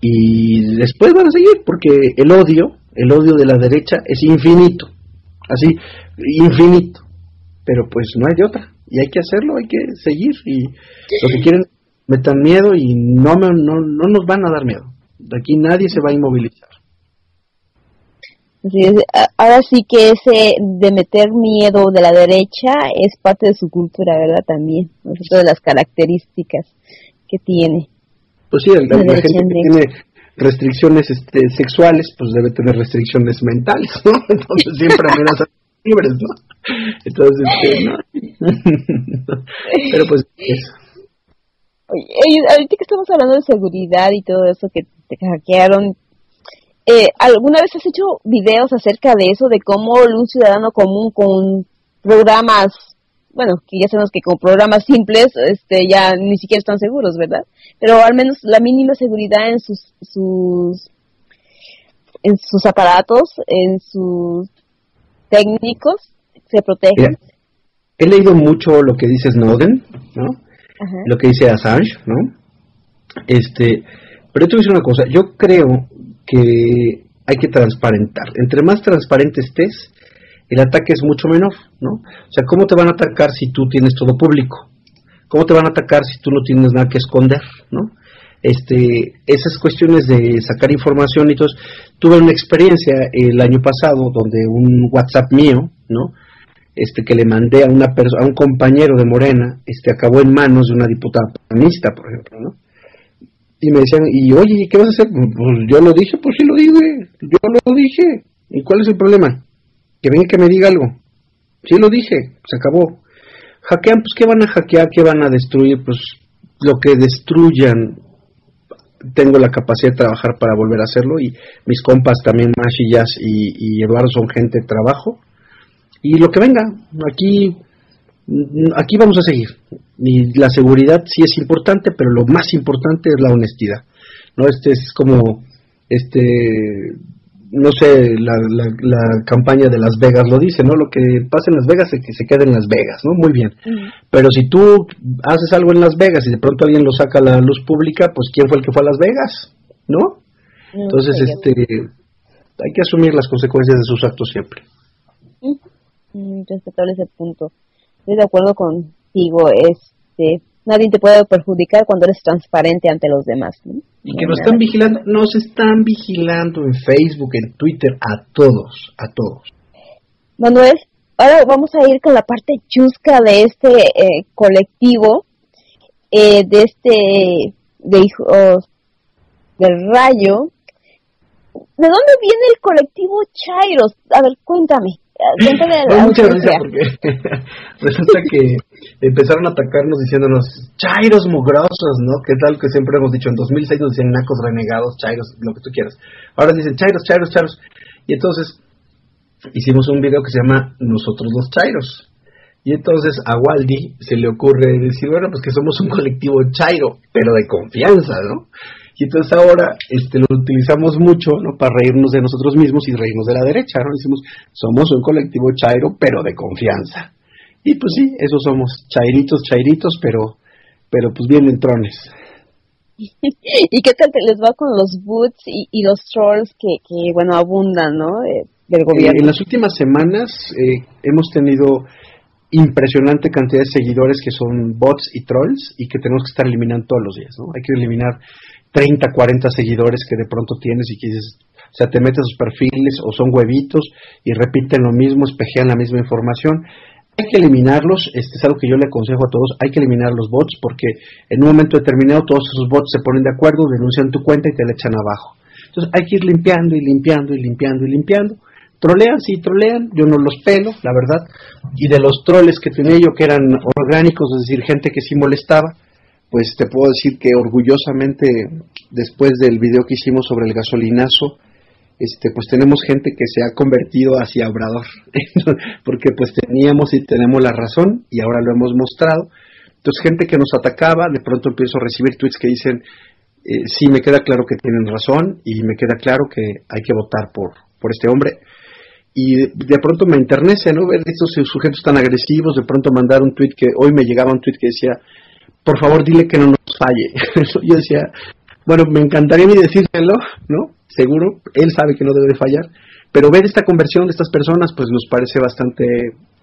Y después van a seguir, porque el odio el odio de la derecha es infinito, así, infinito, pero pues no hay de otra, y hay que hacerlo, hay que seguir, y lo que quieren metan miedo y no, no, no nos van a dar miedo, de aquí nadie se va a inmovilizar. Ahora sí que ese de meter miedo de la derecha es parte de su cultura, ¿verdad? También, es otra de las características que tiene. Pues sí, la, gente que tiene restricciones este, sexuales, pues debe tener restricciones mentales, ¿no? Entonces siempre amenazan libres, ¿no? Entonces, este, ¿no? Pero pues Oye, ahorita que estamos hablando de seguridad y todo eso que te hackearon, eh, ¿alguna vez has hecho videos acerca de eso, de cómo un ciudadano común con programas bueno, que ya sabemos que con programas simples este, ya ni siquiera están seguros, ¿verdad? Pero al menos la mínima seguridad en sus, sus, en sus aparatos, en sus técnicos, se protegen. he leído mucho lo que dice Snowden, ¿no? Lo que dice Assange, ¿no? Este, pero te voy a decir una cosa, yo creo que hay que transparentar. Entre más transparente estés, el ataque es mucho menor, ¿no? O sea, ¿cómo te van a atacar si tú tienes todo público? ¿Cómo te van a atacar si tú no tienes nada que esconder, ¿no? Este, esas cuestiones de sacar información y todo. Tuve una experiencia el año pasado donde un WhatsApp mío, ¿no? Este que le mandé a una a un compañero de Morena, este acabó en manos de una diputada panista, por ejemplo, ¿no? Y me decían, y oye, ¿qué vas a hacer? Pues yo lo dije, pues sí lo dije, yo lo dije. ¿Y cuál es el problema? Que venga que me diga algo. Sí lo dije, se acabó. Hackean, pues ¿qué van a hackear? ¿Qué van a destruir? Pues lo que destruyan, tengo la capacidad de trabajar para volver a hacerlo y mis compas también, Mashi, Jazz y, Eduardo son gente de trabajo. Y lo que venga, aquí, aquí vamos a seguir. Y la seguridad sí es importante, pero lo más importante es la honestidad. ¿no? Este es como este no sé, la, la, campaña de Las Vegas lo dice, ¿no? Lo que pasa en Las Vegas es que se queda en Las Vegas, ¿no? Muy bien. Pero si tú haces algo en Las Vegas y de pronto alguien lo saca a la luz pública, pues ¿quién fue el que fue a Las Vegas? ¿No? Entonces, este, hay que asumir las consecuencias de sus actos siempre. Respetable ese punto. Estoy de acuerdo contigo, este nadie te puede perjudicar cuando eres transparente ante los demás. Y que nos están vigilando, nos están vigilando en Facebook, en Twitter, a todos, a todos. Manuel, ahora vamos a ir con la parte chusca de este eh, colectivo. eh, de este, de hijos del rayo, ¿de dónde viene el colectivo Chairos? A ver, cuéntame. La mucha risa porque resulta que empezaron a atacarnos diciéndonos Chairos mugrosos, ¿no? Que tal que siempre hemos dicho, en 2006 nos decían nacos renegados, Chairos, lo que tú quieras. Ahora dicen Chairos, Chairos, Chairos. Y entonces hicimos un video que se llama Nosotros los Chairos. Y entonces a Waldi se le ocurre decir, bueno, pues que somos un colectivo chairo, pero de confianza, ¿no? Y entonces ahora este, lo utilizamos mucho ¿no? para reírnos de nosotros mismos y reírnos de la derecha, ¿no? Decimos, somos un colectivo chairo, pero de confianza. Y pues sí, eso somos, chairitos, chairitos, pero, pero pues bien entrones. ¿Y qué tal les va con los boots y, los trolls que, que, bueno, abundan, ¿no? del eh, gobierno. en las últimas semanas eh, hemos tenido impresionante cantidad de seguidores que son bots y trolls y que tenemos que estar eliminando todos los días, ¿no? Hay que eliminar 30, 40 seguidores que de pronto tienes y que dices, o sea, te metes a sus perfiles o son huevitos y repiten lo mismo, espejean la misma información. Hay que eliminarlos, este es algo que yo le aconsejo a todos, hay que eliminar los bots porque en un momento determinado todos esos bots se ponen de acuerdo, denuncian tu cuenta y te la echan abajo. Entonces hay que ir limpiando y limpiando y limpiando y limpiando trolean, sí, trolean, yo no los pelo, la verdad, y de los troles que tenía yo que eran orgánicos, es decir, gente que sí molestaba, pues te puedo decir que orgullosamente, después del video que hicimos sobre el gasolinazo, este, pues tenemos gente que se ha convertido hacia Obrador, porque pues teníamos y tenemos la razón y ahora lo hemos mostrado. Entonces gente que nos atacaba, de pronto empiezo a recibir tweets que dicen, eh, sí, me queda claro que tienen razón y me queda claro que hay que votar por, por este hombre y de, pronto me enternece, ¿no? Ver estos sujetos tan agresivos, de pronto mandar un tweet que hoy me llegaba un tweet que decía, por favor dile que no nos falle. Yo decía, bueno, me encantaría ni decírselo, ¿no? Seguro, él sabe que no debe fallar, pero ver esta conversión de estas personas, pues nos parece bastante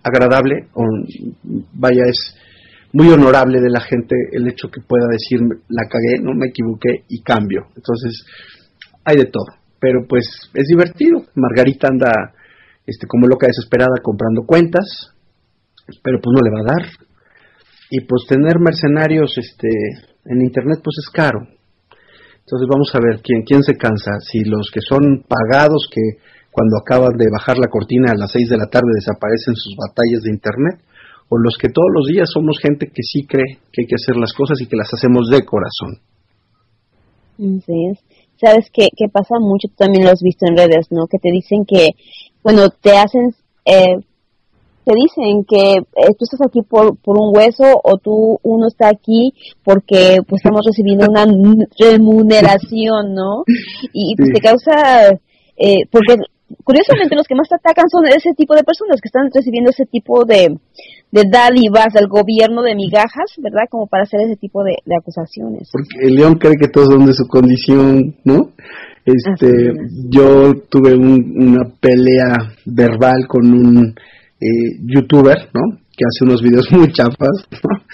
agradable, o, vaya, es muy honorable de la gente el hecho que pueda decir, la cagué, no me equivoqué y cambio. Entonces, hay de todo, pero pues es divertido. Margarita anda este, como loca desesperada comprando cuentas, pero pues no le va a dar. Y pues tener mercenarios este, en internet pues es caro. Entonces vamos a ver quién, quién se cansa, si los que son pagados, que cuando acaban de bajar la cortina a las 6 de la tarde desaparecen sus batallas de internet, o los que todos los días somos gente que sí cree que hay que hacer las cosas y que las hacemos de corazón. Sí, sabes que, que pasa mucho, tú también lo has visto en redes, ¿no? Que te dicen que bueno, te hacen, eh, te dicen que eh, tú estás aquí por, por un hueso o tú uno está aquí porque pues estamos recibiendo una remuneración, ¿no? Y, pues te causa, eh, porque curiosamente los que más te atacan son ese tipo de personas que están recibiendo ese tipo de, de dádivas del gobierno de migajas, ¿verdad? Como para hacer ese tipo de, de acusaciones. Porque el león cree que todos son de su condición, ¿no? Este, yo tuve una pelea verbal con un eh, youtuber, ¿no? Que hace unos videos muy chafas, ¿no?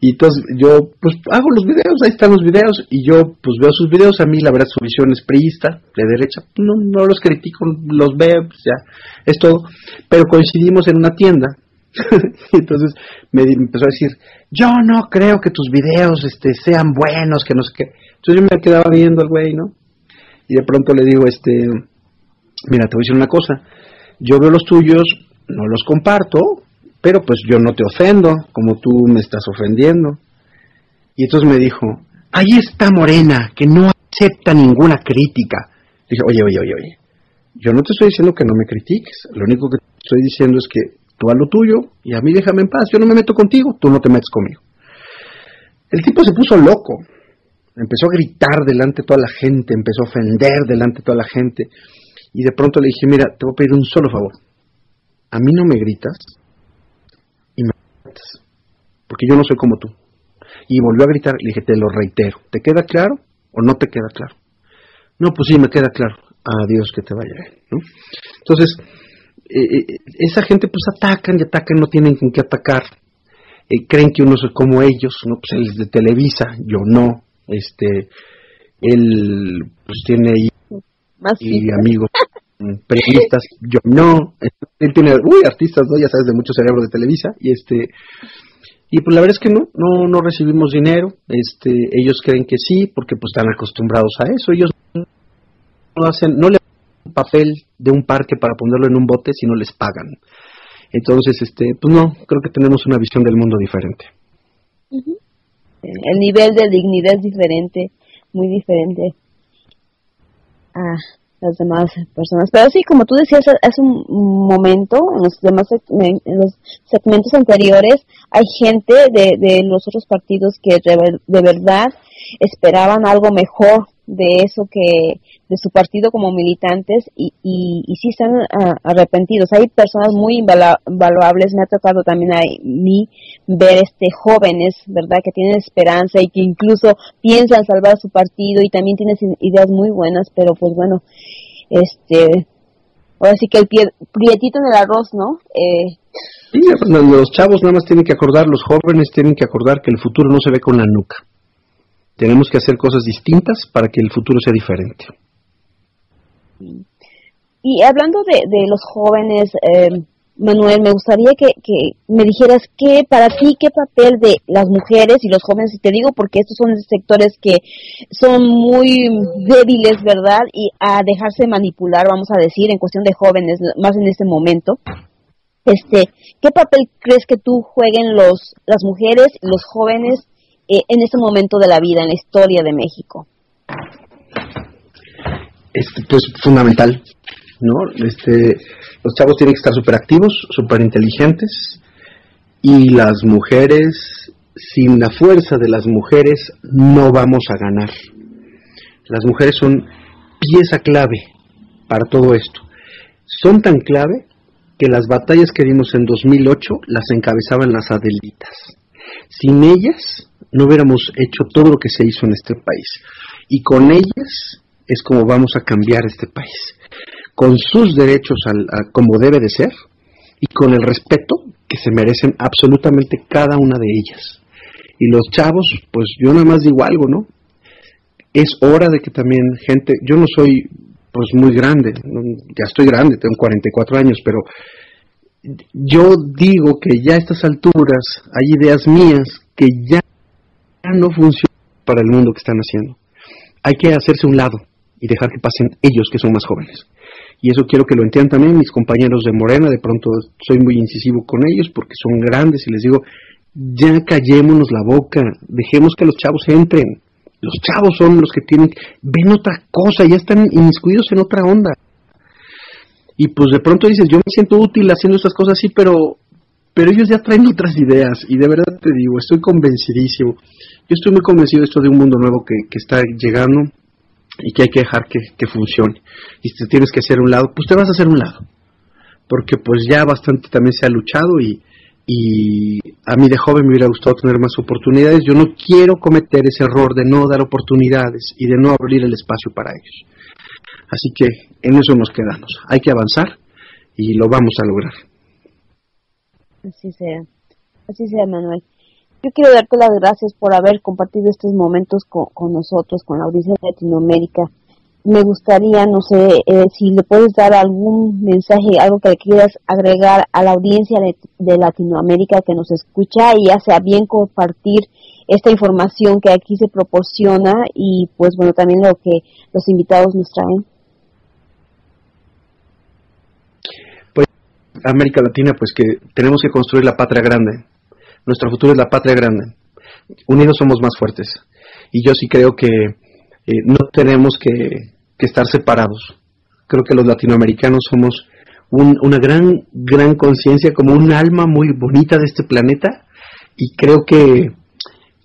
Y entonces yo, pues hago los videos, ahí están los videos, y yo, pues veo sus videos, a mí la verdad su visión es priista, de derecha, no, no los critico, los veo, pues ya, es todo. Pero coincidimos en una tienda, y entonces me empezó a decir, yo no creo que tus videos este, sean buenos, que no sé qué. Entonces yo me quedaba viendo al güey, ¿no? y de pronto le digo, este, mira, te voy a decir una cosa, yo veo los tuyos, no los comparto, pero pues yo no te ofendo, como tú me estás ofendiendo. Y entonces me dijo, ahí está Morena, que no acepta ninguna crítica. Dije, oye, oye, oye, oye, yo no te estoy diciendo que no me critiques, lo único que estoy diciendo es que tú haz lo tuyo y a mí déjame en paz, yo no me meto contigo, tú no te metes conmigo. El tipo se puso loco, empezó a gritar delante de toda la gente, empezó a ofender delante de toda la gente. Y de pronto le dije, mira, te voy a pedir un solo favor. A mí no me gritas y me gritas, porque yo no soy como tú. Y volvió a gritar, le dije, te lo reitero, ¿te queda claro o no te queda claro? No, pues sí, me queda claro. Adiós, que te vaya bien. ¿no? Entonces, eh, eh, esa gente pues atacan y atacan, no tienen con qué atacar. Eh, creen que uno es como ellos, ¿no? Pues él es de Televisa, yo no, este, él pues tiene y amigos periodistas, yo no, él tiene, uy, artistas, ¿no? Ya sabes, de mucho cerebro de Televisa, y este, Y pues la verdad es que no, no, no recibimos dinero, este, ellos creen que sí, porque pues están acostumbrados a eso, ellos no hacen, no le un papel de un parque para ponerlo en un bote si no les pagan. Entonces, este, pues no, creo que tenemos una visión del mundo diferente. El nivel de dignidad es diferente, muy diferente a las demás personas. Pero sí, como tú decías hace un momento, en los demás en los segmentos anteriores, hay gente de, de los otros partidos que de verdad esperaban algo mejor de eso que de su partido como militantes y, y, y sí están ah, arrepentidos. Hay personas muy invaluables, me ha tocado también a mí ver este jóvenes, ¿verdad?, que tienen esperanza y que incluso piensan salvar su partido y también tienen ideas muy buenas, pero pues bueno, este, ahora sí que el pie, prietito en el arroz, ¿no? Eh, sí, los chavos nada más tienen que acordar, los jóvenes tienen que acordar que el futuro no se ve con la nuca. Tenemos que hacer cosas distintas para que el futuro sea diferente. Y hablando de, los jóvenes, eh, Manuel, me gustaría que, me dijeras qué para ti, qué papel de las mujeres y los jóvenes, y te digo porque estos son sectores que son muy débiles, ¿verdad? Y a dejarse manipular, vamos a decir, en cuestión de jóvenes, más en este momento. Este, ¿qué papel crees que tú jueguen los, las mujeres y los jóvenes eh, en este momento de la vida, en la historia de México? Este, pues fundamental, ¿no? Este, los chavos tienen que estar súper activos, súper inteligentes, y las mujeres, sin la fuerza de las mujeres, no vamos a ganar. Las mujeres son pieza clave para todo esto. Son tan clave que las batallas que dimos en 2008 las encabezaban las adelitas. Sin ellas, no hubiéramos hecho todo lo que se hizo en este país. Y con ellas es como vamos a cambiar este país. Con sus derechos como debe de ser y con el respeto que se merecen absolutamente cada una de ellas. Y los chavos, pues yo nada más digo algo, ¿no? Es hora de que también gente, yo no soy pues muy grande, ya estoy grande, tengo 44 años, pero yo digo que ya a estas alturas hay ideas mías que ya no funcionan para el mundo que están haciendo. Hay que hacerse un lado y dejar que pasen ellos que son más jóvenes. Y eso quiero que lo entiendan también mis compañeros de Morena, de pronto soy muy incisivo con ellos porque son grandes y les digo, ya callémonos la boca, dejemos que los chavos entren. Los chavos son los que tienen, ven otra cosa, ya están inmiscuidos en otra onda. Y pues de pronto dices, yo me siento útil haciendo estas cosas así, pero pero ellos ya traen otras ideas y de verdad te digo, estoy convencidísimo. Yo estoy muy convencido de esto de un mundo nuevo que, que está llegando y que hay que dejar que, funcione. Y si te tienes que hacer un lado, pues te vas a hacer un lado. Porque pues ya bastante también se ha luchado y, y a mí de joven me hubiera gustado tener más oportunidades. Yo no quiero cometer ese error de no dar oportunidades y de no abrir el espacio para ellos. Así que en eso nos quedamos. Hay que avanzar y lo vamos a lograr. Así sea. Así sea, Manuel. Yo quiero darte las gracias por haber compartido estos momentos con, nosotros, con la audiencia de Latinoamérica. Me gustaría, no sé, eh, si le puedes dar algún mensaje, algo que le quieras agregar a la audiencia de, Latinoamérica que nos escucha y ya sea bien compartir esta información que aquí se proporciona y pues bueno, también lo que los invitados nos traen. Pues América Latina, pues que tenemos que construir la patria grande, nuestro futuro es la patria grande. Unidos somos más fuertes. Y yo sí creo que eh, no tenemos que, estar separados. Creo que los latinoamericanos somos una gran, gran conciencia, como un alma muy bonita de este planeta. Y creo que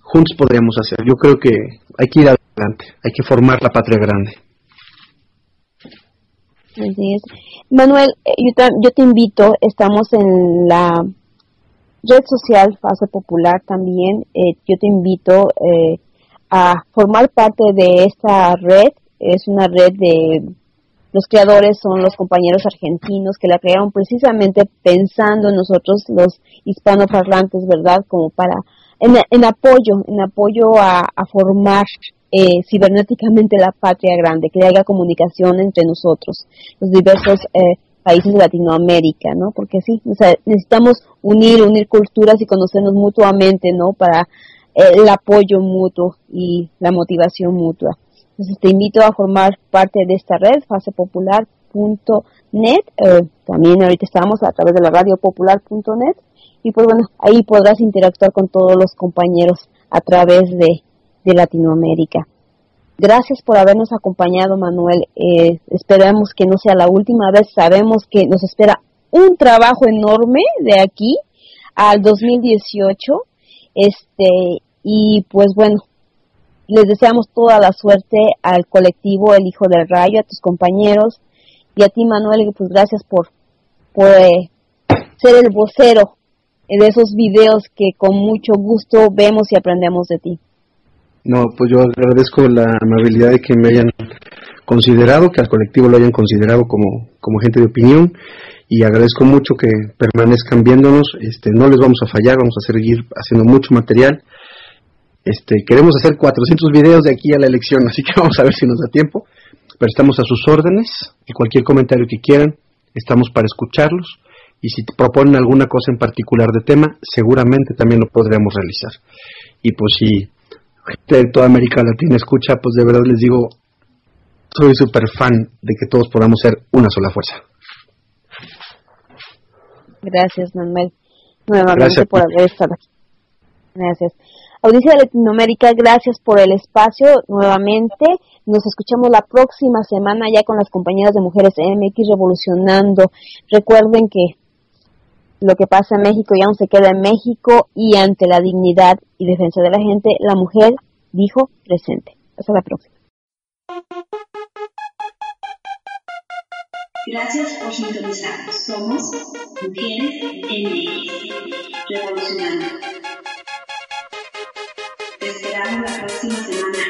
juntos podríamos hacer. Yo creo que hay que ir adelante, hay que formar la patria grande. Así es. Manuel, eh, yo te invito, estamos en la red social Fase Popular también. Eh, yo te invito eh, a formar parte de esta red. Es una red de los creadores son los compañeros argentinos que la crearon precisamente pensando en nosotros los hispanoparlantes, ¿verdad? Como para en, apoyo, en apoyo a, formar eh, cibernéticamente la patria grande, que haya comunicación entre nosotros, los diversos países de Latinoamérica, ¿no? Porque sí, o sea, necesitamos unir, unir culturas y conocernos mutuamente, ¿no? Para eh, el apoyo mutuo y la motivación mutua. Entonces te invito a formar parte de esta red, fasepopular.net, eh, también ahorita estamos a través de la radiopopular.net y pues bueno, ahí podrás interactuar con todos los compañeros a través de, de Latinoamérica. Gracias por habernos acompañado, Manuel. Eh, esperamos que no sea la última vez. Sabemos que nos espera un trabajo enorme de aquí al 2018. Este, y pues bueno, les deseamos toda la suerte al colectivo El Hijo del Rayo, a tus compañeros y a ti, Manuel, pues gracias por, por eh, ser el vocero de esos videos que con mucho gusto vemos y aprendemos de ti. No, pues yo agradezco la amabilidad de que me hayan considerado, que al colectivo lo hayan considerado como, como gente de opinión y agradezco mucho que permanezcan viéndonos. Este, no les vamos a fallar, vamos a seguir haciendo mucho material. Este, queremos hacer 400 videos de aquí a la elección, así que vamos a ver si nos da tiempo. Pero estamos a sus órdenes y cualquier comentario que quieran, estamos para escucharlos. Y si proponen alguna cosa en particular de tema, seguramente también lo podremos realizar. Y pues si de toda América Latina escucha, pues de verdad les digo, soy súper fan de que todos podamos ser una sola fuerza. Gracias, Manuel, nuevamente por haber estado aquí. Gracias. Audiencia de Latinoamérica, gracias por el espacio nuevamente. Nos escuchamos la próxima semana ya con las compañeras de Mujeres MX Revolucionando. Recuerden que lo que pasa en México ya no se queda en México y ante la dignidad y defensa de la gente, la mujer dijo presente. Hasta la próxima. Gracias por sintonizar. Somos Mujeres MX, revolucionando. Te esperamos la próxima semana